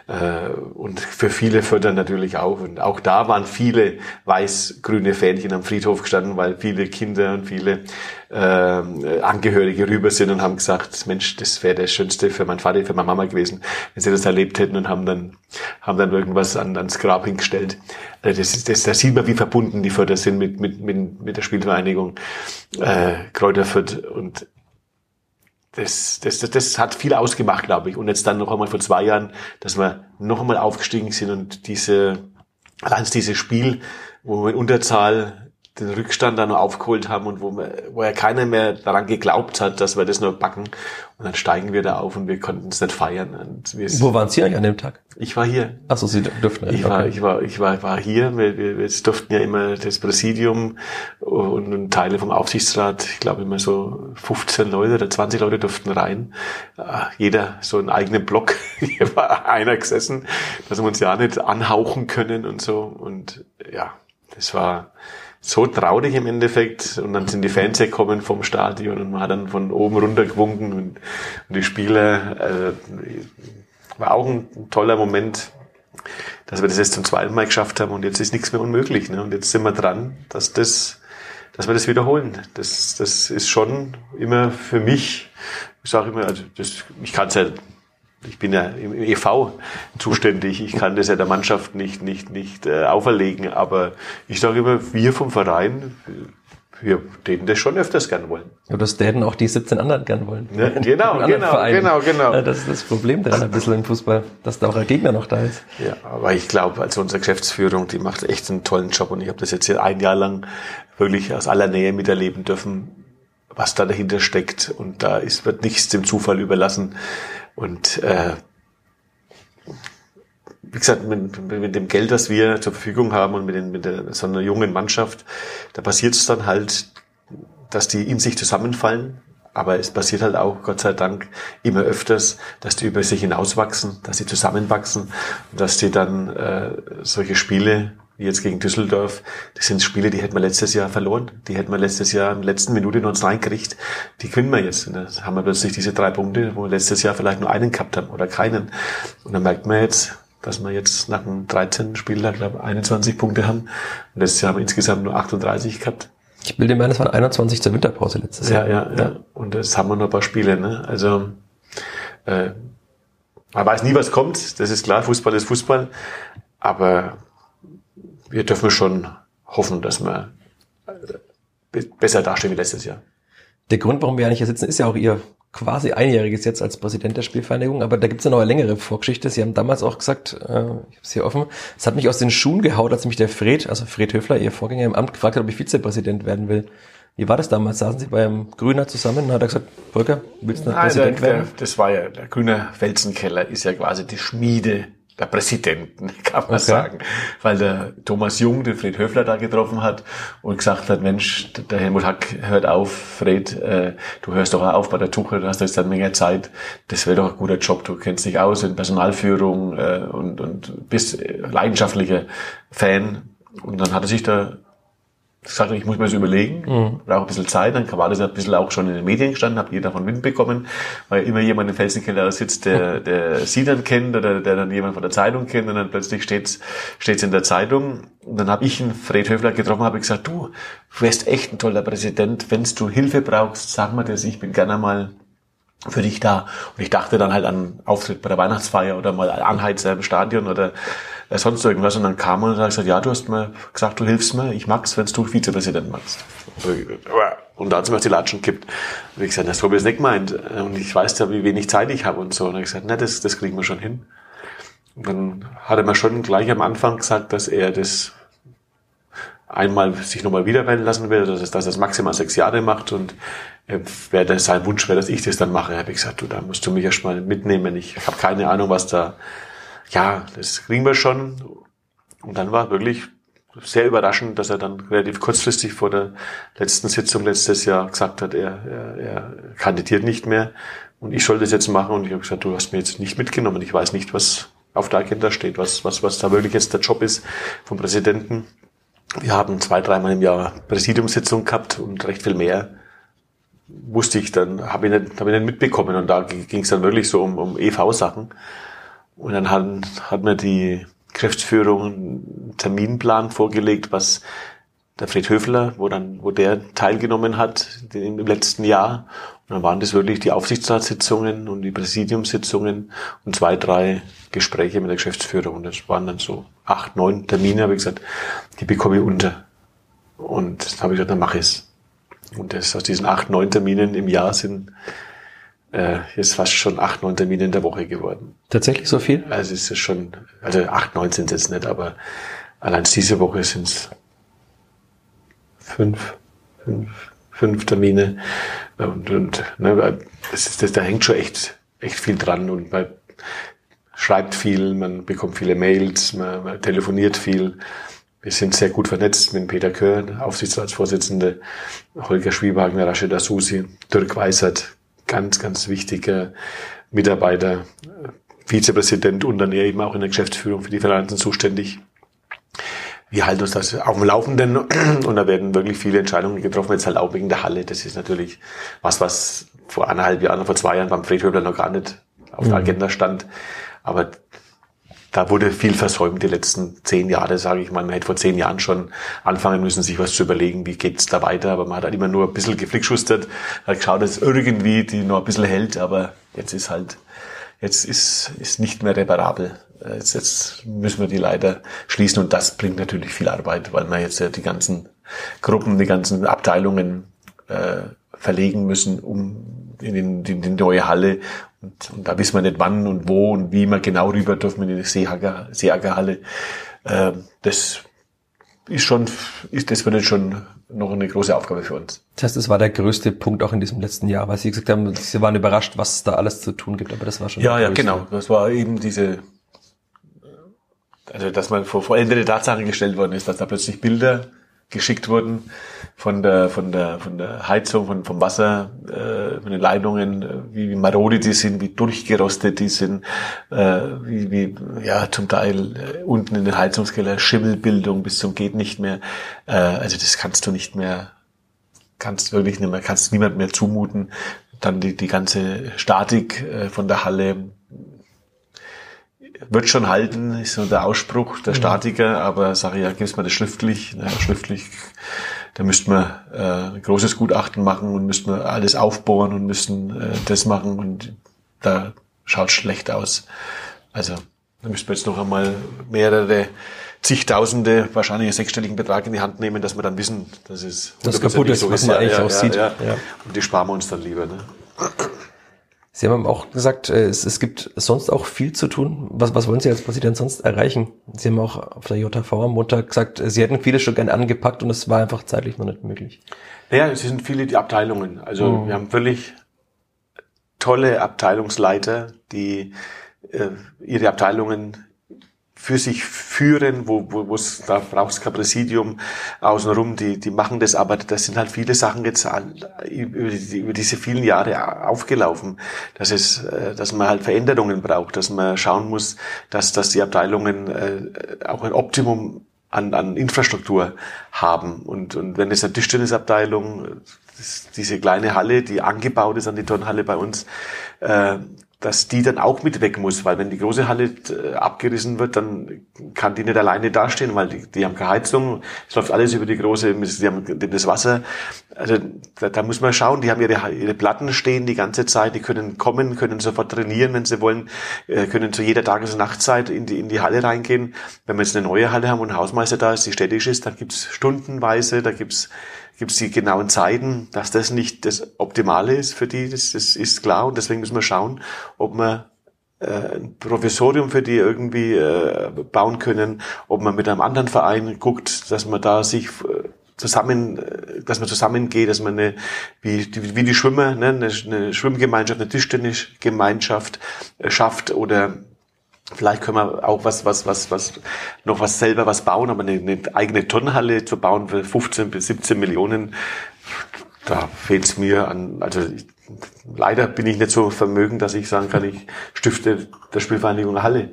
äh, und für viele Förder natürlich auch. Und auch da waren viele weiß-grüne Fähnchen am Friedhof gestanden, weil viele Kinder und viele äh, Angehörige rüber sind und haben gesagt, Mensch, das wäre das Schönste für mein Vater, für meine Mama gewesen, wenn sie das erlebt hätten und haben dann, haben dann irgendwas an, ans Grab hingestellt. Also das, ist, das, da sieht man, wie verbunden die Förder sind mit, mit, mit, mit der Spielvereinigung äh, Kräuterfürth und das, das, das, das hat viel ausgemacht, glaube ich. Und jetzt dann noch einmal vor zwei Jahren, dass wir noch einmal aufgestiegen sind und diese, allein dieses Spiel, wo wir in Unterzahl den Rückstand dann noch aufgeholt haben und wo, wir, wo ja keiner mehr daran geglaubt hat, dass wir das noch backen. Und dann steigen wir da auf und wir konnten es nicht feiern. Und wir wo waren Sie eigentlich an dem Tag? Ich war hier. Ach so, Sie durften nicht. Ich okay. war, ich war, ich war, war hier. Wir, wir, wir durften ja immer das Präsidium und, und Teile vom Aufsichtsrat, ich glaube immer so 15 Leute oder 20 Leute durften rein. Ah, jeder so einen eigenen Block. Hier war einer gesessen, dass wir uns ja nicht anhauchen können und so. Und ja, das war, so traurig im Endeffekt. Und dann sind die Fans gekommen vom Stadion und man hat dann von oben runter gewunken und, und die Spieler, äh, war auch ein toller Moment, dass wir das jetzt zum zweiten Mal geschafft haben und jetzt ist nichts mehr unmöglich. Ne? Und jetzt sind wir dran, dass das, dass wir das wiederholen. Das, das ist schon immer für mich, ich sage immer, also das, ich kann es ja ich bin ja im EV zuständig. Ich kann das ja der Mannschaft nicht, nicht, nicht äh, auferlegen. Aber ich sage immer, wir vom Verein, wir täten das schon öfters gern wollen. Ja, das täten auch die 17 anderen gern wollen. Ne? Genau, genau, genau, genau. Das ist das Problem daran ein bisschen im Fußball, dass da auch ein Gegner noch da ist. Ja, aber ich glaube, also unsere Geschäftsführung, die macht echt einen tollen Job und ich habe das jetzt hier ein Jahr lang wirklich aus aller Nähe miterleben dürfen, was da dahinter steckt. Und da ist, wird nichts dem Zufall überlassen. Und äh, wie gesagt, mit, mit, dem Geld, das wir zur Verfügung haben und mit, den, mit der, so einer jungen Mannschaft, da passiert es dann halt, dass die in sich zusammenfallen. Aber es passiert halt auch, Gott sei Dank, immer öfters, dass die über sich hinauswachsen, dass sie zusammenwachsen, dass die dann äh, solche Spiele jetzt gegen Düsseldorf, das sind Spiele, die hätten wir letztes Jahr verloren. Die hätten wir letztes Jahr in der letzten Minute noch uns reingekriegt. Die können wir jetzt. Und dann haben wir plötzlich diese drei Punkte, wo wir letztes Jahr vielleicht nur einen gehabt haben oder keinen. Und dann merkt man jetzt, dass wir jetzt nach dem 13. Spiel, ich glaube 21 Punkte haben. Und letztes Jahr haben wir insgesamt nur 38 gehabt. Ich bilde mir, das waren 21 zur Winterpause letztes Jahr. Ja, ja, ja. Und das haben wir noch ein paar Spiele. Ne? Also äh, man weiß nie, was kommt. Das ist klar. Fußball ist Fußball. Aber wir dürfen schon hoffen, dass wir äh, besser dastehen wie letztes Jahr. Der Grund, warum wir eigentlich hier sitzen, ist ja auch Ihr quasi einjähriges jetzt als Präsident der Spielvereinigung, aber da gibt es ja noch eine längere Vorgeschichte. Sie haben damals auch gesagt, äh, ich habe es hier offen, es hat mich aus den Schuhen gehaut, als mich der Fred, also Fred Höfler, Ihr Vorgänger im Amt, gefragt hat, ob ich Vizepräsident werden will. Wie war das damals? Saßen Sie beim Grüner zusammen und hat er gesagt, Volker, willst du Präsident der, werden? das war ja, der Grüne Felsenkeller ist ja quasi die Schmiede der Präsidenten, kann man okay. sagen. Weil der Thomas Jung den Fred Höfler da getroffen hat und gesagt hat, Mensch, der Helmut Hack hört auf, Fred, äh, du hörst doch auf bei der Tuche, du hast jetzt eine Menge Zeit, das wäre doch ein guter Job, du kennst dich aus in Personalführung äh, und, und bist leidenschaftlicher Fan. Und dann hat er sich da gesagt, ich muss mir das überlegen, mhm. brauche ein bisschen Zeit, dann war das ein bisschen auch schon in den Medien gestanden, habt ihr davon Wind bekommen, weil immer jemand im Felsenkeller sitzt, der, der sie dann kennt oder der dann jemand von der Zeitung kennt und dann plötzlich steht's, steht's in der Zeitung. Und dann habe ich einen Fred Höfler getroffen, habe gesagt, du, du wärst echt ein toller Präsident, wenn du Hilfe brauchst, sag mir das, ich bin gerne mal für dich da. Und ich dachte dann halt an Auftritt bei der Weihnachtsfeier oder mal Anheizer im Stadion oder äh, sonst irgendwas. Und dann kam er und hat gesagt, ja, du hast mir gesagt, du hilfst mir, ich mag's, wenn du Vizepräsident machst. Und da hat sie mir die Latschen gekippt. Und ich gesagt, das habe ich nicht gemeint. Und ich weiß ja, wie wenig Zeit ich habe und so. Und hat gesagt, na, das, das kriegen wir schon hin. Und dann hat er mir schon gleich am Anfang gesagt, dass er das einmal sich nochmal wiederwählen lassen will, dass er, dass das maximal sechs Jahre macht und äh, wäre das sein Wunsch wäre, dass ich das dann mache. Habe ich gesagt, du, da musst du mich erstmal mitnehmen. Ich habe keine Ahnung, was da. Ja, das kriegen wir schon. Und dann war wirklich sehr überraschend, dass er dann relativ kurzfristig vor der letzten Sitzung letztes Jahr gesagt hat, er, er, er kandidiert nicht mehr und ich soll das jetzt machen. Und ich habe gesagt, du hast mir jetzt nicht mitgenommen. Ich weiß nicht, was auf der Agenda steht, was, was, was da wirklich jetzt der Job ist vom Präsidenten. Wir haben zwei, dreimal im Jahr Präsidiumssitzung gehabt und recht viel mehr wusste ich dann, habe ich, nicht, hab ich nicht mitbekommen. Und da ging es dann wirklich so um, um EV-Sachen. Und dann hat, hat mir die Geschäftsführung einen Terminplan vorgelegt, was der Fred Höfler, wo dann, wo der teilgenommen hat im letzten Jahr. Und dann waren das wirklich die Aufsichtsratssitzungen und die Präsidiumssitzungen und zwei, drei Gespräche mit der Geschäftsführung. Und das waren dann so acht, neun Termine, habe ich gesagt, die bekomme ich unter. Und dann habe ich gesagt, dann mache ich es. Und das, aus diesen acht, neun Terminen im Jahr sind äh, jetzt fast schon acht, neun Termine in der Woche geworden. Tatsächlich so viel? Also es ist schon, also acht, neun sind es jetzt nicht, aber allein diese Woche sind es fünf, fünf, fünf Termine. Und, und ne, das ist, das, da hängt schon echt, echt viel dran und man schreibt viel, man bekommt viele Mails, man, man telefoniert viel. Wir sind sehr gut vernetzt mit Peter Körn, Aufsichtsratsvorsitzende, Holger Schwiebagner, Rashida Susi, Dirk Weisert, ganz, ganz wichtiger Mitarbeiter, Vizepräsident und dann eben auch in der Geschäftsführung für die Finanzen zuständig. Wir halten uns das auf dem Laufenden und da werden wirklich viele Entscheidungen getroffen, jetzt halt auch wegen der Halle. Das ist natürlich was, was vor eineinhalb Jahren, vor zwei Jahren beim Fred Höbler noch gar nicht auf der mhm. Agenda stand. Aber da wurde viel versäumt die letzten zehn Jahre, sage ich mal. Man hätte vor zehn Jahren schon anfangen müssen, sich was zu überlegen, wie geht's da weiter. Aber man hat halt immer nur ein bisschen geflickschustert, hat geschaut, dass irgendwie die noch ein bisschen hält. Aber jetzt ist halt, jetzt ist, ist nicht mehr reparabel. Jetzt, jetzt müssen wir die leider schließen und das bringt natürlich viel Arbeit, weil man jetzt ja die ganzen Gruppen, die ganzen Abteilungen äh, verlegen müssen, um in, den, in die neue Halle und, und da wissen wir nicht wann und wo und wie wir genau rüber dürfen in die Seehager, Seehagerhalle. Äh, das ist schon, ist, das wird jetzt schon noch eine große Aufgabe für uns. Das heißt, das war der größte Punkt auch in diesem letzten Jahr, weil Sie gesagt haben, Sie waren überrascht, was da alles zu tun gibt, aber das war schon. Ja, ja, genau. Das war eben diese, also, dass man vor vollendete Tatsachen gestellt worden ist, dass da plötzlich Bilder geschickt wurden von der von der von der Heizung von vom Wasser äh, von den Leitungen äh, wie, wie marode die sind wie durchgerostet die sind äh, wie, wie ja zum Teil äh, unten in den Heizungskeller Schimmelbildung bis zum geht nicht mehr. Äh, also das kannst du nicht mehr kannst wirklich nicht mehr kannst niemand mehr zumuten. Dann die die ganze Statik äh, von der Halle wird schon halten, ist so der Ausspruch der mhm. Statiker, aber sage ich, ja, gib's mir das schriftlich. Na, schriftlich, da müssten wir äh, ein großes Gutachten machen und müssten wir alles aufbohren und müssen äh, das machen und da schaut schlecht aus. Also da müssten wir jetzt noch einmal mehrere zigtausende, wahrscheinlich einen sechsstelligen Betrag in die Hand nehmen, dass wir dann wissen, dass es das kaputt ist, so was man eigentlich ja, aussieht. Ja, ja. Und die sparen wir uns dann lieber. Ne? Sie haben auch gesagt, äh, es, es gibt sonst auch viel zu tun. Was, was wollen Sie als Präsident sonst erreichen? Sie haben auch auf der JV am Montag gesagt, äh, Sie hätten viele schon gerne angepackt und es war einfach zeitlich noch nicht möglich. Naja, es sind viele die Abteilungen. Also mhm. wir haben völlig tolle Abteilungsleiter, die äh, ihre Abteilungen für sich führen, wo, wo wo da braucht kein Präsidium außenrum, die, die machen das, aber das sind halt viele Sachen jetzt über, die, über diese vielen Jahre aufgelaufen, dass es, äh, dass man halt Veränderungen braucht, dass man schauen muss, dass, dass die Abteilungen äh, auch ein Optimum an, an Infrastruktur haben. Und, und wenn es eine Tischtennisabteilung, diese kleine Halle, die angebaut ist an die Turnhalle bei uns, äh, dass die dann auch mit weg muss, weil wenn die große Halle äh, abgerissen wird, dann kann die nicht alleine dastehen, weil die, die haben keine Heizung, es läuft alles über die große, die haben das Wasser. Also da, da muss man schauen, die haben ihre, ihre Platten stehen die ganze Zeit, die können kommen, können sofort trainieren, wenn sie wollen, äh, können zu jeder Tages- und Nachtzeit in die, in die Halle reingehen. Wenn wir jetzt eine neue Halle haben und ein Hausmeister da ist, die städtisch ist, dann gibt's stundenweise, da gibt's gibt es die genauen Zeiten, dass das nicht das Optimale ist für die, das, das ist klar und deswegen müssen wir schauen, ob wir äh, ein Professorium für die irgendwie äh, bauen können, ob man mit einem anderen Verein guckt, dass man da sich äh, zusammen, äh, dass man zusammengeht, dass man eine, wie, wie die Schwimmer, ne, eine, eine Schwimmgemeinschaft, eine Tischtennisgemeinschaft äh, schafft oder Vielleicht können wir auch was, was, was, was, noch was selber was bauen, aber eine, eine eigene Turnhalle zu bauen für 15 bis 17 Millionen, da fehlt es mir an, also ich, leider bin ich nicht so vermögend, dass ich sagen kann, ich stifte der Spielvereinigung Halle.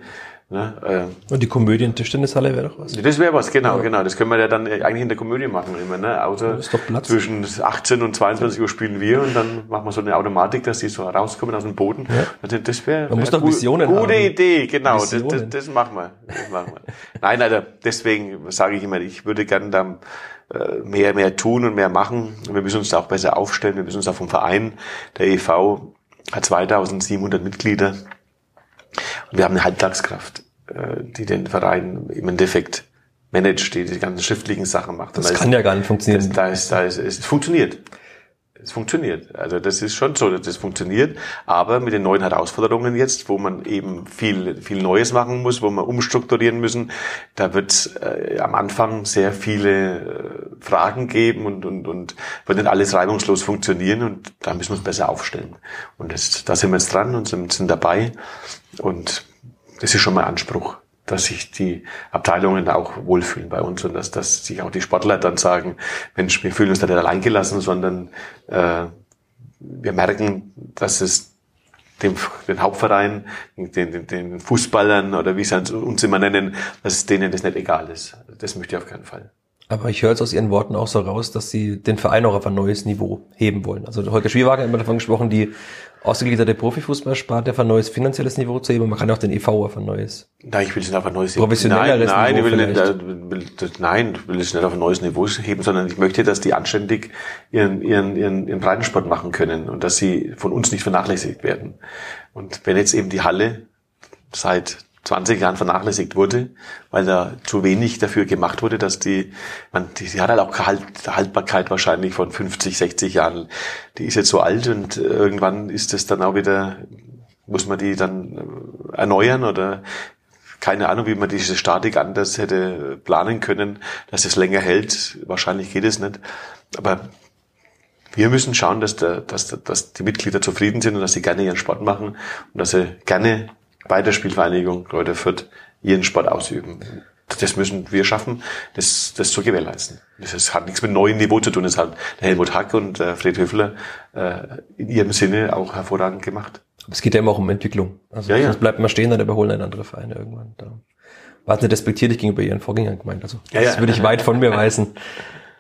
Ne? Äh, Und die Komödien Tischtennishalle wäre doch was. Das wäre was, genau, ja. genau. Das können wir ja dann eigentlich in der Komödie machen immer, ne? Außer zwischen 18 und 22 Uhr spielen wir und dann machen wir so eine Automatik, dass die so rauskommen aus dem Boden. Ja. Also das wäre Man muss doch Visionen gute haben. Idee, genau. Das, das, das, machen wir. Das machen wir. Nein, also deswegen sage ich immer, ich würde gerne da äh, mehr, mehr tun und mehr machen. Wir müssen uns da auch besser aufstellen. Wir müssen uns auch vom Verein, der EV hat 2700 Mitglieder und wir haben eine Halbtagskraft, äh, die den Verein im Endeffekt managt, die die ganzen schriftlichen Sachen macht. Das kann ist, ja gar nicht funktionieren. Das, da ist, da ist, es funktioniert. Es funktioniert. Also das ist schon so, dass das funktioniert. Aber mit den neuen Herausforderungen jetzt, wo man eben viel, viel Neues machen muss, wo man umstrukturieren müssen, da wird äh, am Anfang sehr viele äh, Fragen geben und, und, und wird nicht alles reibungslos funktionieren und da müssen wir uns besser aufstellen. Und das, da sind wir jetzt dran und sind, sind dabei. Und das ist schon mal Anspruch dass sich die Abteilungen auch wohlfühlen bei uns und dass, dass sich auch die Sportler dann sagen, Mensch, wir fühlen uns da nicht allein gelassen, sondern äh, wir merken, dass es dem, den Hauptverein, den, den, den Fußballern oder wie sie uns immer nennen, dass denen das nicht egal ist. Das möchte ich auf keinen Fall. Aber ich höre jetzt aus Ihren Worten auch so raus, dass Sie den Verein auch auf ein neues Niveau heben wollen. Also Holger Schwierwagen hat immer davon gesprochen, die ausgegliederte Profifußballsparte auf ein neues finanzielles Niveau zu heben. Man kann auch den EV auf ein neues. Nein, ich will es nicht auf ein neues professionelleres nein, nein, Niveau. Ich will nicht, will, nein, ich will es nicht auf ein neues Niveau heben, sondern ich möchte, dass die anständig ihren, ihren, ihren, ihren Breitensport machen können und dass sie von uns nicht vernachlässigt werden. Und wenn jetzt eben die Halle seit 20 Jahren vernachlässigt wurde, weil da zu wenig dafür gemacht wurde, dass die, man, die, die hat halt auch Gehalt, Haltbarkeit wahrscheinlich von 50, 60 Jahren. Die ist jetzt so alt und irgendwann ist es dann auch wieder, muss man die dann erneuern oder keine Ahnung, wie man diese Statik anders hätte planen können, dass es länger hält. Wahrscheinlich geht es nicht. Aber wir müssen schauen, dass, der, dass, dass die Mitglieder zufrieden sind und dass sie gerne ihren Sport machen und dass sie gerne bei der Spielvereinigung Leute Fürth ihren Sport ausüben. Das müssen wir schaffen, das, das zu gewährleisten. Das ist, hat nichts mit neuem Niveau zu tun. Das hat Helmut Hack und äh, Fred Höfler äh, in ihrem Sinne auch hervorragend gemacht. Aber es geht ja immer auch um Entwicklung. Also ja, ja. sonst bleibt man stehen, dann überholen ein andere Vereine irgendwann. Da war es nicht respektierlich gegenüber ihren Vorgängern gemeint. Also ja, das ja. würde ich weit von mir weisen.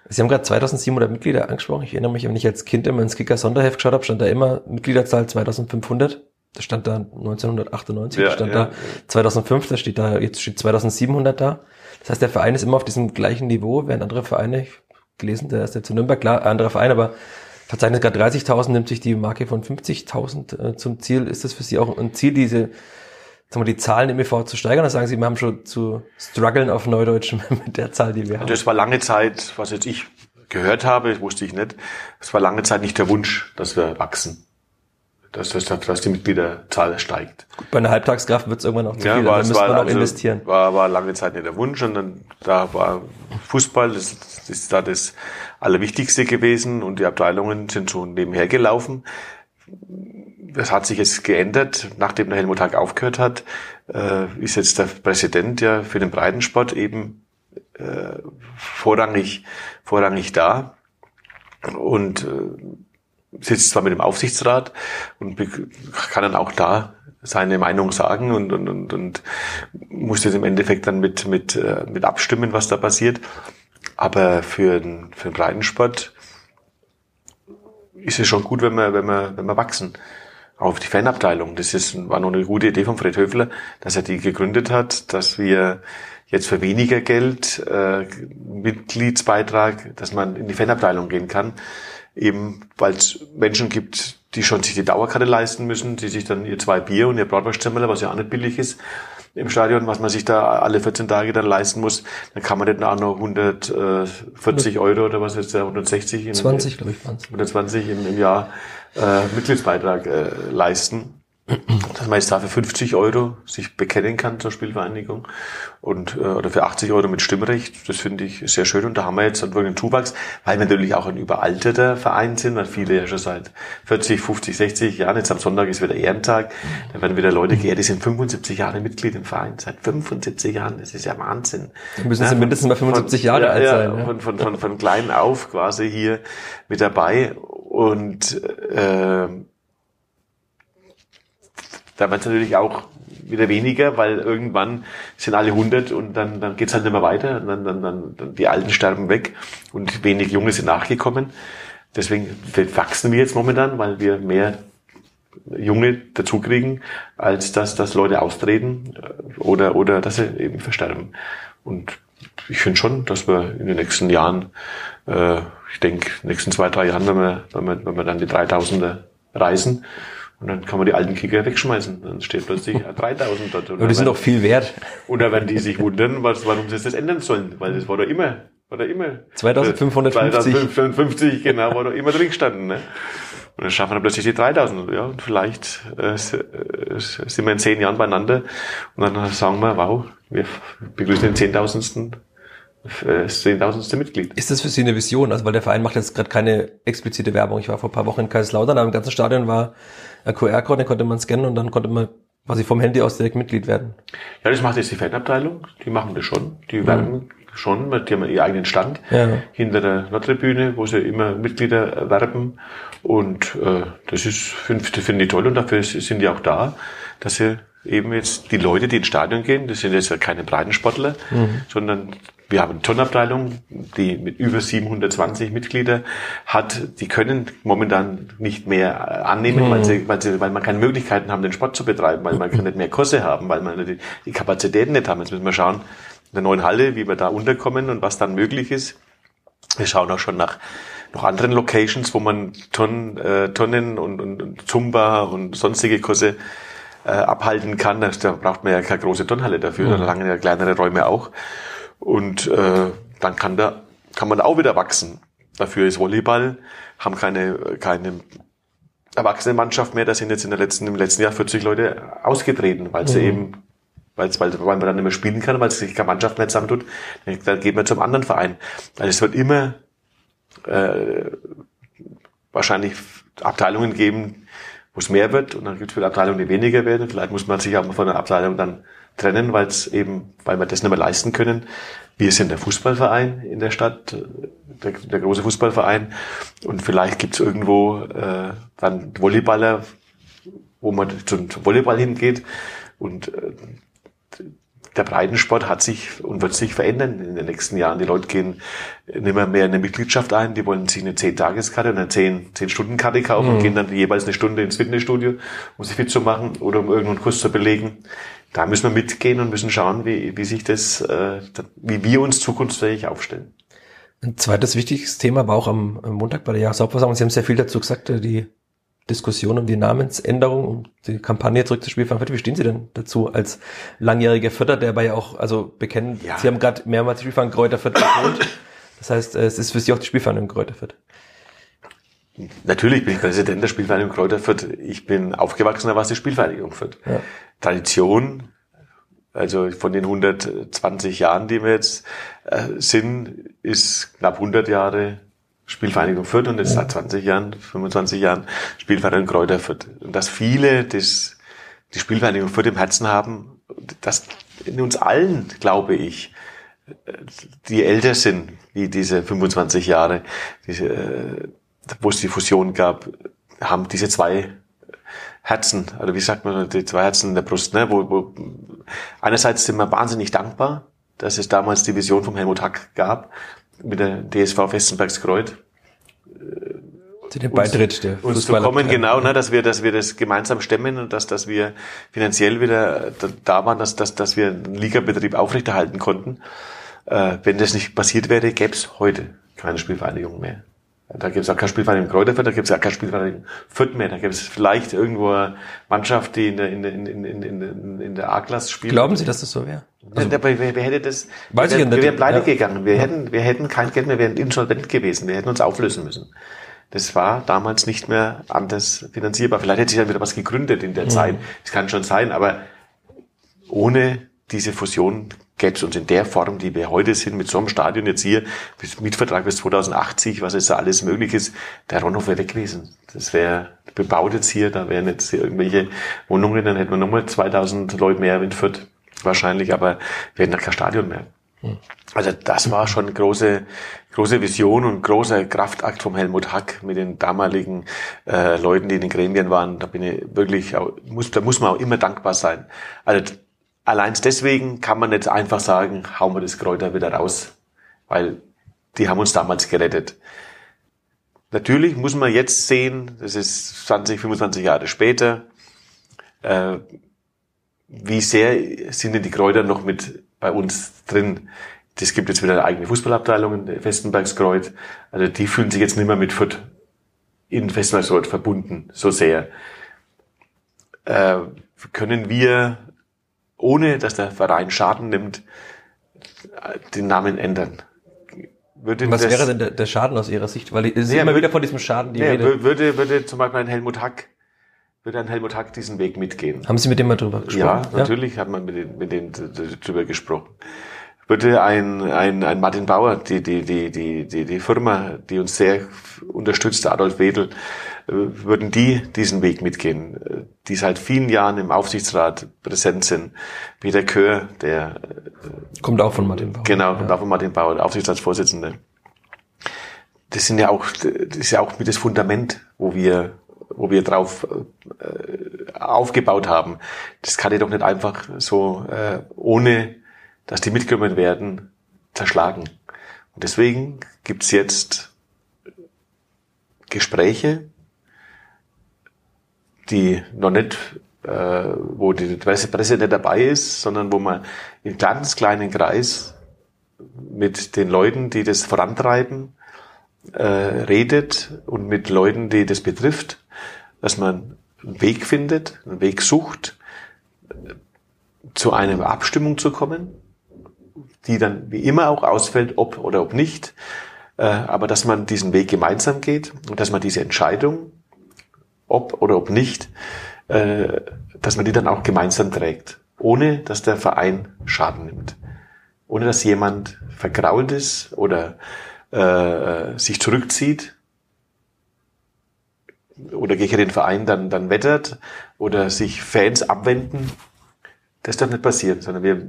Sie haben gerade 2700 Mitglieder angesprochen. Ich erinnere mich, wenn ich als Kind immer ins Kicker Sonderheft geschaut habe, stand da immer Mitgliederzahl 2500 das stand da 1998, ja, stand ja, da 2005, da steht da, jetzt steht 2700 da. Das heißt, der Verein ist immer auf diesem gleichen Niveau, während andere Vereine, ich gelesen, der ist jetzt in Nürnberg, klar, anderer Verein, aber verzeichnet gerade 30.000, nimmt sich die Marke von 50.000 äh, zum Ziel. Ist das für Sie auch ein Ziel, diese, sagen wir, die Zahlen im EV zu steigern? Oder sagen Sie, wir haben schon zu strugglen auf Neudeutsch mit der Zahl, die wir haben? Das war lange Zeit, was jetzt ich gehört habe, wusste ich nicht, es war lange Zeit nicht der Wunsch, dass wir wachsen dass, dass, dass die Mitgliederzahl steigt. Gut, bei einer Halbtagskraft wird es irgendwann auch zu ja, viel, war, da müsste man auch also, investieren. War, war lange Zeit nicht der Wunsch, sondern da war Fußball, das, das ist da das Allerwichtigste gewesen und die Abteilungen sind so nebenher gelaufen. Das hat sich jetzt geändert, nachdem der Helmut Hack aufgehört hat, äh, ist jetzt der Präsident ja für den Breitensport eben äh, vorrangig, vorrangig da. Und äh, sitzt zwar mit dem Aufsichtsrat und kann dann auch da seine Meinung sagen und, und, und, und muss das im Endeffekt dann mit, mit, äh, mit abstimmen, was da passiert. Aber für den, für den Breitensport ist es schon gut, wenn wir, wenn wir, wenn wir wachsen. Auch auf die Fanabteilung. Das ist, war noch eine gute Idee von Fred Höfler, dass er die gegründet hat, dass wir jetzt für weniger Geld äh, Mitgliedsbeitrag, dass man in die Fanabteilung gehen kann eben weil es Menschen gibt, die schon sich die Dauerkarte leisten müssen, die sich dann ihr zwei Bier und ihr Bratwurstzimmerler, was ja auch nicht billig ist, im Stadion, was man sich da alle 14 Tage dann leisten muss, dann kann man nicht auch noch 140 Euro oder was der 160 in, 20, glaube ich, 120 im, im Jahr äh, Mitgliedsbeitrag äh, leisten. Dass man jetzt da für 50 Euro sich bekennen kann zur Spielvereinigung und äh, oder für 80 Euro mit Stimmrecht. Das finde ich sehr schön und da haben wir jetzt wirklich einen Zuwachs, weil wir natürlich auch ein überalterter Verein sind, weil viele ja schon seit 40, 50, 60 Jahren, jetzt am Sonntag ist wieder Ehrentag, da werden wieder Leute geehrt, die sind 75 Jahre Mitglied im Verein, seit 75 Jahren, das ist ja Wahnsinn. Da müssen sie ja, mindestens mal 75 von, Jahre ja, alt sein. Ja, von, von, von, von klein auf quasi hier mit dabei und äh, da wird es natürlich auch wieder weniger, weil irgendwann sind alle 100 und dann, dann geht's halt nicht mehr weiter. Und dann, dann, dann, dann die Alten sterben weg und wenig Junge sind nachgekommen. Deswegen wachsen wir jetzt momentan, weil wir mehr Junge dazukriegen, als dass, dass Leute austreten oder, oder dass sie eben versterben. Und ich finde schon, dass wir in den nächsten Jahren, äh, ich denke, nächsten zwei, drei Jahren, wenn wir, wenn wir, wenn wir dann die 3000er reisen, und dann kann man die alten Kicker wegschmeißen. Dann steht plötzlich 3000 dort. Und die sind doch viel wert. Oder wenn die sich wundern, was, warum sie das ändern sollen. Weil das war doch immer, war doch immer. 2550. 2050, genau, war doch immer drin gestanden, ne? Und dann schaffen wir plötzlich die 3000. Ja, und vielleicht äh, äh sind wir in zehn Jahren beieinander und dann sagen wir, wow, wir begrüßen den zehntausendsten das zehntausendste Mitglied. Ist das für Sie eine Vision? Also weil der Verein macht jetzt gerade keine explizite Werbung. Ich war vor ein paar Wochen in Kaiserslautern, am ganzen Stadion war QR-Code, den konnte man scannen und dann konnte man quasi vom Handy aus direkt Mitglied werden. Ja, das macht jetzt die Fanabteilung. Die machen das schon. Die mhm. werben schon, die haben ihren eigenen Stand ja. hinter der Nordtribüne, wo sie immer Mitglieder werben. Und äh, das ist finde find ich toll und dafür sind die auch da, dass sie eben jetzt die Leute, die ins Stadion gehen, das sind jetzt keine Breitensportler, mhm. sondern wir haben eine Turnabteilung, die mit über 720 Mitglieder hat. Die können momentan nicht mehr äh, annehmen, mhm. weil, sie, weil, sie, weil man keine Möglichkeiten haben, den Sport zu betreiben, weil man nicht mehr Kurse haben, weil man die, die Kapazitäten nicht haben. Jetzt müssen wir schauen, in der neuen Halle, wie wir da unterkommen und was dann möglich ist. Wir schauen auch schon nach noch anderen Locations, wo man Tonnen, äh, Tonnen und, und, und Zumba und sonstige Kurse äh, abhalten kann. Da braucht man ja keine große Turnhalle dafür, mhm. da langen ja kleinere Räume auch. Und äh, dann kann, da, kann man auch wieder wachsen. Dafür ist Volleyball, haben keine, keine erwachsene Mannschaft mehr. Da sind jetzt in der letzten, im letzten Jahr 40 Leute ausgetreten, weil sie mhm. eben weil, weil, weil man dann nicht mehr spielen kann, weil sich keine Mannschaft mehr zusammentut, dann geht man zum anderen Verein. Also es wird immer äh, wahrscheinlich Abteilungen geben, wo es mehr wird und dann gibt es viele Abteilungen, die weniger werden. Vielleicht muss man sich auch von der Abteilung dann trennen, weil es eben, weil wir das nicht mehr leisten können. Wir sind der Fußballverein in der Stadt, der, der große Fußballverein. Und vielleicht gibt's irgendwo äh, dann Volleyballer, wo man zum, zum Volleyball hingeht. Und äh, der Breitensport hat sich und wird sich verändern in den nächsten Jahren. Die Leute gehen nicht mehr, mehr in eine Mitgliedschaft ein, die wollen sich eine 10-Tageskarte oder eine 10-Stunden-Karte kaufen mhm. und gehen dann jeweils eine Stunde ins Fitnessstudio, um sich fit zu machen oder um irgendeinen Kurs zu belegen da müssen wir mitgehen und müssen schauen, wie, wie sich das, äh, wie wir uns zukunftsfähig aufstellen. Ein zweites wichtiges Thema war auch am, am Montag bei der Jahreshauptversammlung. Sie haben sehr viel dazu gesagt, äh, die Diskussion um die Namensänderung, um die Kampagne zurück zu Spielverein Wie stehen Sie denn dazu als langjähriger Vierter, der bei ja auch, also bekennen, ja. Sie haben gerade mehrmals Spielverein Kräuter Fürth betont. Das heißt, äh, es ist für Sie auch die Spielvereinigung Kräuter Fürth. Natürlich bin ich Präsident der Spielvereinigung Kräuter Fürth. Ich bin aufgewachsener, was die Spielvereinigung Fürth. Ja. Tradition, also von den 120 Jahren, die wir jetzt äh, sind, ist knapp 100 Jahre Spielvereinigung Fürth und jetzt seit 20 Jahren, 25 Jahren Spielvereinigung Kräuter Fürth. Und dass viele das, die Spielvereinigung Fürth im Herzen haben, dass in uns allen, glaube ich, die älter sind, wie diese 25 Jahre, diese, äh, wo es die Fusion gab, haben diese zwei Herzen, oder wie sagt man, die zwei Herzen in der Brust, ne? wo, wo einerseits sind wir wahnsinnig dankbar, dass es damals die Vision vom Helmut Hack gab, mit der DSV Westenbergskreuz. Zu dem Beitritt der uns zu kommen, genau, ne, dass wir, dass wir das gemeinsam stemmen und dass, dass wir finanziell wieder da waren, dass, dass, dass wir einen Ligabetrieb aufrechterhalten konnten. Äh, wenn das nicht passiert wäre, gäbe es heute keine Spielvereinigung mehr. Da gibt es auch kein Spielverein Kräuterfeld, da gibt es auch kein Spielverein Fürth mehr. Da gibt es vielleicht irgendwo eine Mannschaft, die in der, in der, in, in, in, in der A-Klasse spielt. Glauben Sie, dass das so wäre? Also, wer, wer hätte das? Weiß wir, ich wir wären pleite ja. gegangen. Wir hätten, wir hätten kein Geld mehr, wir wären insolvent gewesen. Wir hätten uns auflösen müssen. Das war damals nicht mehr anders finanzierbar. Vielleicht hätte sich dann wieder was gegründet in der mhm. Zeit. Das kann schon sein, aber ohne diese Fusion es uns in der Form, die wir heute sind, mit so einem Stadion jetzt hier, bis Mietvertrag bis 2080, was jetzt da alles möglich ist, der Ronhof wäre weg gewesen. Das wäre bebaut jetzt hier, da wären jetzt irgendwelche Wohnungen, dann hätten wir nochmal 2000 Leute mehr in Fürth wahrscheinlich, aber wir hätten da kein Stadion mehr. Hm. Also das war schon eine große, große Vision und großer Kraftakt vom Helmut Hack mit den damaligen äh, Leuten, die in den Gremien waren. Da bin ich wirklich, muss, da muss man auch immer dankbar sein. Also Allein deswegen kann man nicht einfach sagen, hauen wir das Kräuter wieder raus, weil die haben uns damals gerettet. Natürlich muss man jetzt sehen, das ist 20, 25 Jahre später, äh, wie sehr sind denn die Kräuter noch mit bei uns drin? Das gibt jetzt wieder eine eigene Fußballabteilung in Westenbergskreuz. Also die fühlen sich jetzt nicht mehr mit Fürth in Westenbergskreuz verbunden, so sehr. Äh, können wir ohne dass der Verein Schaden nimmt, den Namen ändern. Würde Was wäre denn der, der, Schaden aus Ihrer Sicht? Weil es ist ja, immer wieder von diesem Schaden die ja, Rede. Würde, würde zum Beispiel ein Helmut Hack, würde ein Helmut Hack diesen Weg mitgehen. Haben Sie mit dem mal drüber gesprochen? Ja, natürlich ja? hat man mit denen, mit denen drüber gesprochen. Würde ein, ein, ein Martin Bauer, die, die, die, die, die, die Firma, die uns sehr unterstützt, Adolf Wedel, würden die diesen Weg mitgehen, die seit vielen Jahren im Aufsichtsrat präsent sind. Peter Kör, der äh, kommt auch von Martin Bauer. Genau, kommt ja. auch von Martin Bauer, der Aufsichtsratsvorsitzende. Das sind ja auch, das ist ja auch mit das Fundament, wo wir, wo wir drauf äh, aufgebaut haben. Das kann ich doch nicht einfach so äh, ohne, dass die mitgenommen werden, zerschlagen. Und deswegen gibt's jetzt Gespräche die noch nicht, äh, wo die Presse nicht dabei ist, sondern wo man in ganz kleinen Kreis mit den Leuten, die das vorantreiben, äh, redet und mit Leuten, die das betrifft, dass man einen Weg findet, einen Weg sucht, zu einer Abstimmung zu kommen, die dann wie immer auch ausfällt, ob oder ob nicht, äh, aber dass man diesen Weg gemeinsam geht und dass man diese Entscheidung ob oder ob nicht, äh, dass man die dann auch gemeinsam trägt, ohne dass der Verein Schaden nimmt, ohne dass jemand vergrault ist oder äh, sich zurückzieht oder gegen den Verein dann, dann wettert oder sich Fans abwenden. Das darf nicht passieren, sondern wir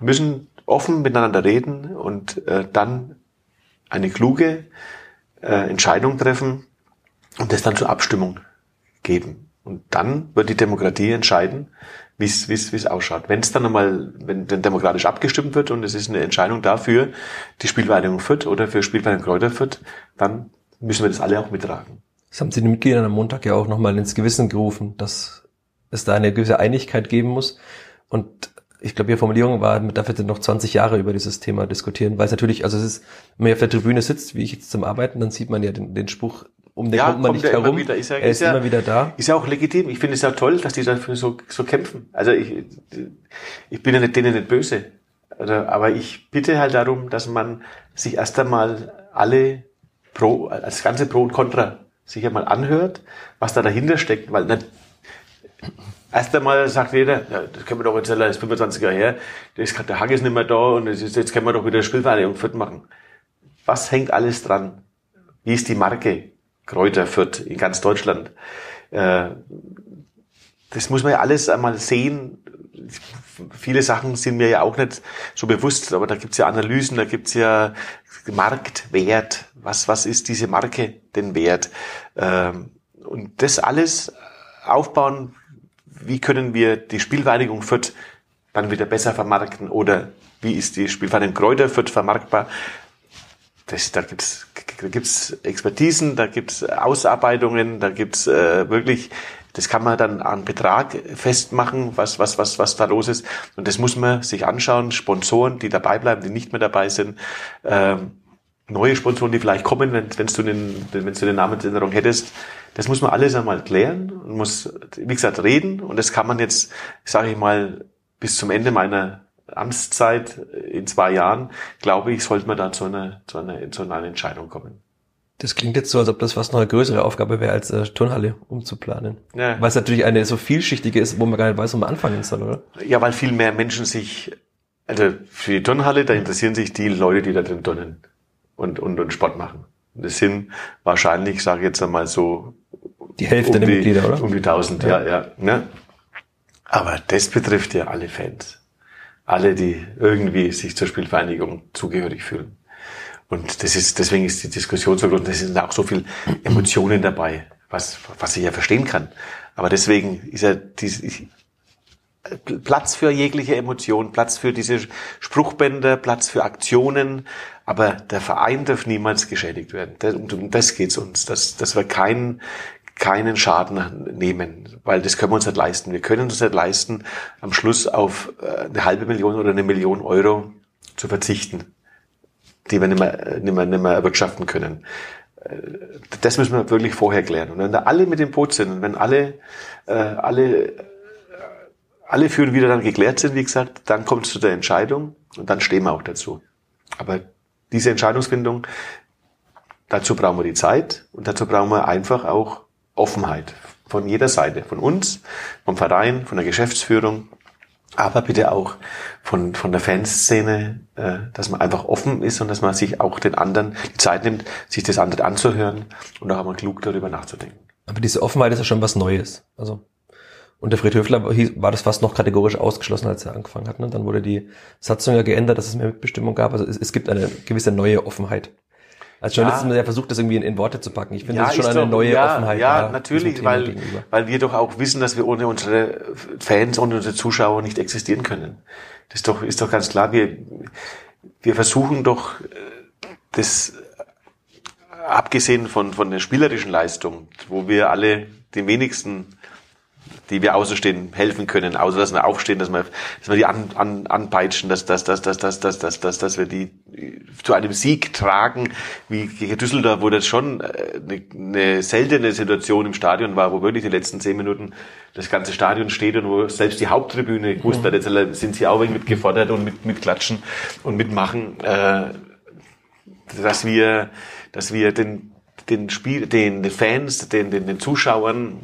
müssen offen miteinander reden und äh, dann eine kluge äh, Entscheidung treffen und das dann zur Abstimmung geben. Und dann wird die Demokratie entscheiden, wie es ausschaut. Wenn es dann einmal, wenn denn demokratisch abgestimmt wird und es ist eine Entscheidung dafür, die Spielvereinigung Fürth oder für Spielvereinigung Kräuter Fürth, dann müssen wir das alle auch mittragen. Das haben Sie den Mitgliedern am Montag ja auch nochmal ins Gewissen gerufen, dass es da eine gewisse Einigkeit geben muss. Und ich glaube, Ihre Formulierung war, man darf jetzt noch 20 Jahre über dieses Thema diskutieren, weil es natürlich, also es ist, wenn man auf der Tribüne sitzt, wie ich jetzt zum Arbeiten, dann sieht man ja den, den Spruch, um den ja, kommt man nicht herum. Wieder, ist ja, er ist, ja, immer wieder da. Ist ja auch legitim. Ich finde es ja toll, dass die dafür so, so kämpfen. Also ich, ich bin ja nicht denen nicht böse. Aber ich bitte halt darum, dass man sich erst einmal alle Pro, als ganze Pro und Contra sich einmal anhört, was da dahinter steckt, weil erst einmal sagt jeder, ja, das können wir doch jetzt, das ist 25 Jahre her, das, der Hang ist nicht mehr da und ist, jetzt können wir doch wieder Spielvereinigung Fürth machen. Was hängt alles dran? Wie ist die Marke? Kräuter Fürth in ganz Deutschland. Äh, das muss man ja alles einmal sehen. Viele Sachen sind mir ja auch nicht so bewusst, aber da gibt's ja Analysen, da gibt's ja Marktwert. Was, was ist diese Marke denn wert? Ähm, und das alles aufbauen, wie können wir die Spielvereinigung Fürth dann wieder besser vermarkten oder wie ist die Spielvereinigung Kräuter Fürth vermarktbar? Das, da gibt's da gibt's Expertisen, da gibt's Ausarbeitungen, da gibt's äh, wirklich, das kann man dann an Betrag festmachen, was, was, was, was da los ist. Und das muss man sich anschauen. Sponsoren, die dabei bleiben, die nicht mehr dabei sind. Ähm, neue Sponsoren, die vielleicht kommen, wenn, wenn du den, wenn du eine Namensänderung hättest. Das muss man alles einmal klären und muss, wie gesagt, reden. Und das kann man jetzt, sage ich mal, bis zum Ende meiner Amtszeit in zwei Jahren, glaube ich, sollte man da zu einer, zu einer, zu einer Entscheidung kommen. Das klingt jetzt so, als ob das fast noch eine größere Aufgabe wäre, als äh, Turnhalle umzuplanen. Ja. Weil es natürlich eine so vielschichtige ist, wo man gar nicht weiß, wo man anfangen soll, oder? Ja, weil viel mehr Menschen sich, also für die Turnhalle, da interessieren sich die Leute, die da drin turnen und, und, und Sport machen. Das sind wahrscheinlich, sage ich jetzt einmal so, die Hälfte um der die, Mitglieder, oder? Um die tausend, ja, ja. ja ne? Aber das betrifft ja alle Fans. Alle, die irgendwie sich zur Spielvereinigung zugehörig fühlen. Und das ist, deswegen ist die Diskussion so groß. Und es sind auch so viel Emotionen dabei, was, was ich ja verstehen kann. Aber deswegen ist ja diese, Platz für jegliche Emotion, Platz für diese Spruchbänder, Platz für Aktionen. Aber der Verein darf niemals geschädigt werden. Um das geht's uns, dass, dass wir keinen, keinen Schaden nehmen, weil das können wir uns nicht leisten. Wir können uns nicht leisten, am Schluss auf äh, eine halbe Million oder eine Million Euro zu verzichten die wir nicht mehr, nicht mehr, nicht mehr erwirtschaften können. Äh, das müssen wir wirklich vorher klären. Und wenn da alle mit dem Boot sind und wenn alle, äh, alle, alle Führen wieder dann geklärt sind, wie gesagt, dann kommt es zu der Entscheidung und dann stehen wir auch dazu. Aber diese Entscheidungsfindung, dazu brauchen wir die Zeit und dazu brauchen wir einfach auch Offenheit von jeder Seite, von uns, vom Verein, von der Geschäftsführung, aber bitte auch von, von der Fanszene, äh, dass man einfach offen ist und dass man sich auch den anderen die Zeit nimmt, sich das andere anzuhören und auch einmal klug darüber nachzudenken. Aber diese Offenheit ist ja schon was Neues. Also unter Fred Höfler war das fast noch kategorisch ausgeschlossen, als er angefangen hat. Ne? Dann wurde die Satzung ja geändert, dass es mehr Mitbestimmung gab. Also es, es gibt eine gewisse neue Offenheit. Als Journalist ja. ist man ja versucht, das irgendwie in, in, Worte zu packen. Ich finde, ja, das ist schon eine doch, neue ja, Offenheit. Ja, natürlich, weil, weil wir doch auch wissen, dass wir ohne unsere Fans, ohne unsere Zuschauer nicht existieren können. Das ist doch, ist doch ganz klar. Wir, wir versuchen doch, äh, das, abgesehen von, von der spielerischen Leistung, wo wir alle den wenigsten die wir außerstehen helfen können, außer dass wir aufstehen, dass wir, dass wir die an, an, anpeitschen, dass, dass, dass, dass, dass, dass, dass, dass, dass wir die zu einem Sieg tragen, wie gegen Düsseldorf, wo das schon äh, eine, eine seltene Situation im Stadion war, wo wirklich die letzten zehn Minuten das ganze Stadion steht und wo selbst die Haupttribüne gewusst hat, jetzt sind sie auch mit gefordert und mit, mit Klatschen und mitmachen, äh, dass wir, dass wir den, den Spiel, den, den Fans, den, den, den Zuschauern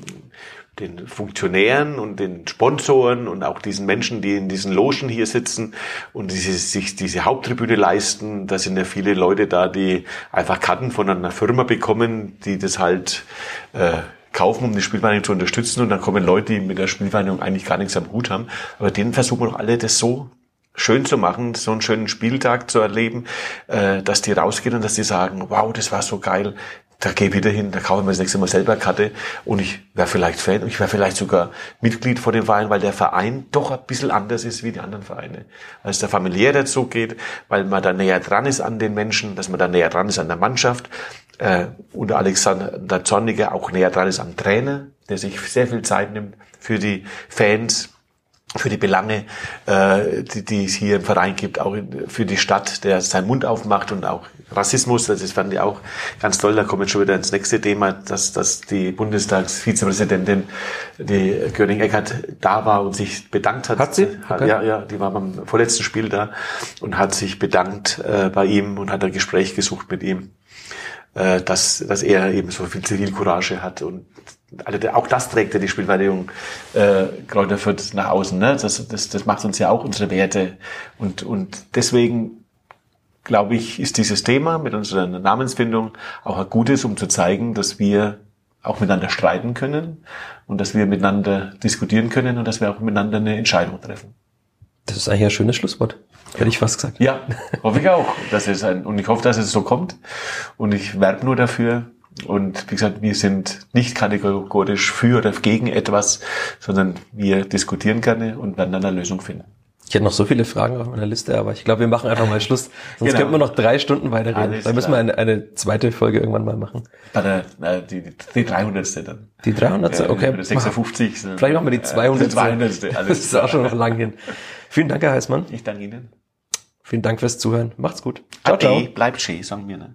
den Funktionären und den Sponsoren und auch diesen Menschen, die in diesen Logen hier sitzen und diese, sich diese Haupttribüne leisten. Da sind ja viele Leute da, die einfach Karten von einer Firma bekommen, die das halt äh, kaufen, um die Spielvereinigung zu unterstützen. Und dann kommen Leute, die mit der Spielvereinigung eigentlich gar nichts am Hut haben. Aber denen versuchen wir doch alle, das so schön zu machen, so einen schönen Spieltag zu erleben, äh, dass die rausgehen und dass die sagen, wow, das war so geil, da gehe ich wieder hin, da kaufe ich mir das nächste Mal selber Karte und ich wäre vielleicht Fan und ich wäre vielleicht sogar Mitglied vor dem Verein, weil der Verein doch ein bisschen anders ist wie die anderen Vereine. Als der familiär dazu geht, weil man da näher dran ist an den Menschen, dass man da näher dran ist an der Mannschaft äh, und Alexander Zorniger auch näher dran ist am Trainer, der sich sehr viel Zeit nimmt für die Fans, für die Belange, äh, die, die es hier im Verein gibt, auch für die Stadt, der seinen Mund aufmacht und auch Rassismus, das ist, fand ich auch ganz toll, da kommen wir schon wieder ins nächste Thema, dass, dass die Bundestagsvizepräsidentin, die Göring-Eckert, da war und sich bedankt hat. Hat sie? Okay. Ja, ja, die war beim vorletzten Spiel da und hat sich bedankt äh, bei ihm und hat ein Gespräch gesucht mit ihm, äh, dass, dass er eben so viel Zivilcourage hat und also auch das trägt ja die Spielvereinigung äh, Kräuter Fürth nach außen. Ne? Das, das, das macht uns ja auch unsere Werte. Und, und deswegen glaube ich, ist dieses Thema mit unserer Namensfindung auch ein gutes, um zu zeigen, dass wir auch miteinander streiten können und dass wir miteinander diskutieren können und dass wir auch miteinander eine Entscheidung treffen. Das ist eigentlich ein schönes Schlusswort. Hätte ich fast gesagt. Ja, hoffe ich auch. Das ist ein, und ich hoffe, dass es so kommt. Und ich werbe nur dafür. Und wie gesagt, wir sind nicht kategorisch für oder gegen etwas, sondern wir diskutieren gerne und werden dann eine Lösung finden. Ich hätte noch so viele Fragen auf meiner Liste, aber ich glaube, wir machen einfach mal Schluss. Sonst genau. könnten wir noch drei Stunden weiterreden. Da müssen wir eine, eine zweite Folge irgendwann mal machen. Bei der, na, die, die 300. dann. Die 300. Ja, okay. Bei der 56. Vielleicht machen wir die 200. Die 200. Alles das ist auch schon noch lang hin. Vielen Dank, Herr Heißmann. Ich danke Ihnen. Vielen Dank fürs Zuhören. Macht's gut. Ciao, Ade, ciao. Bleibt schön, sagen wir, ne?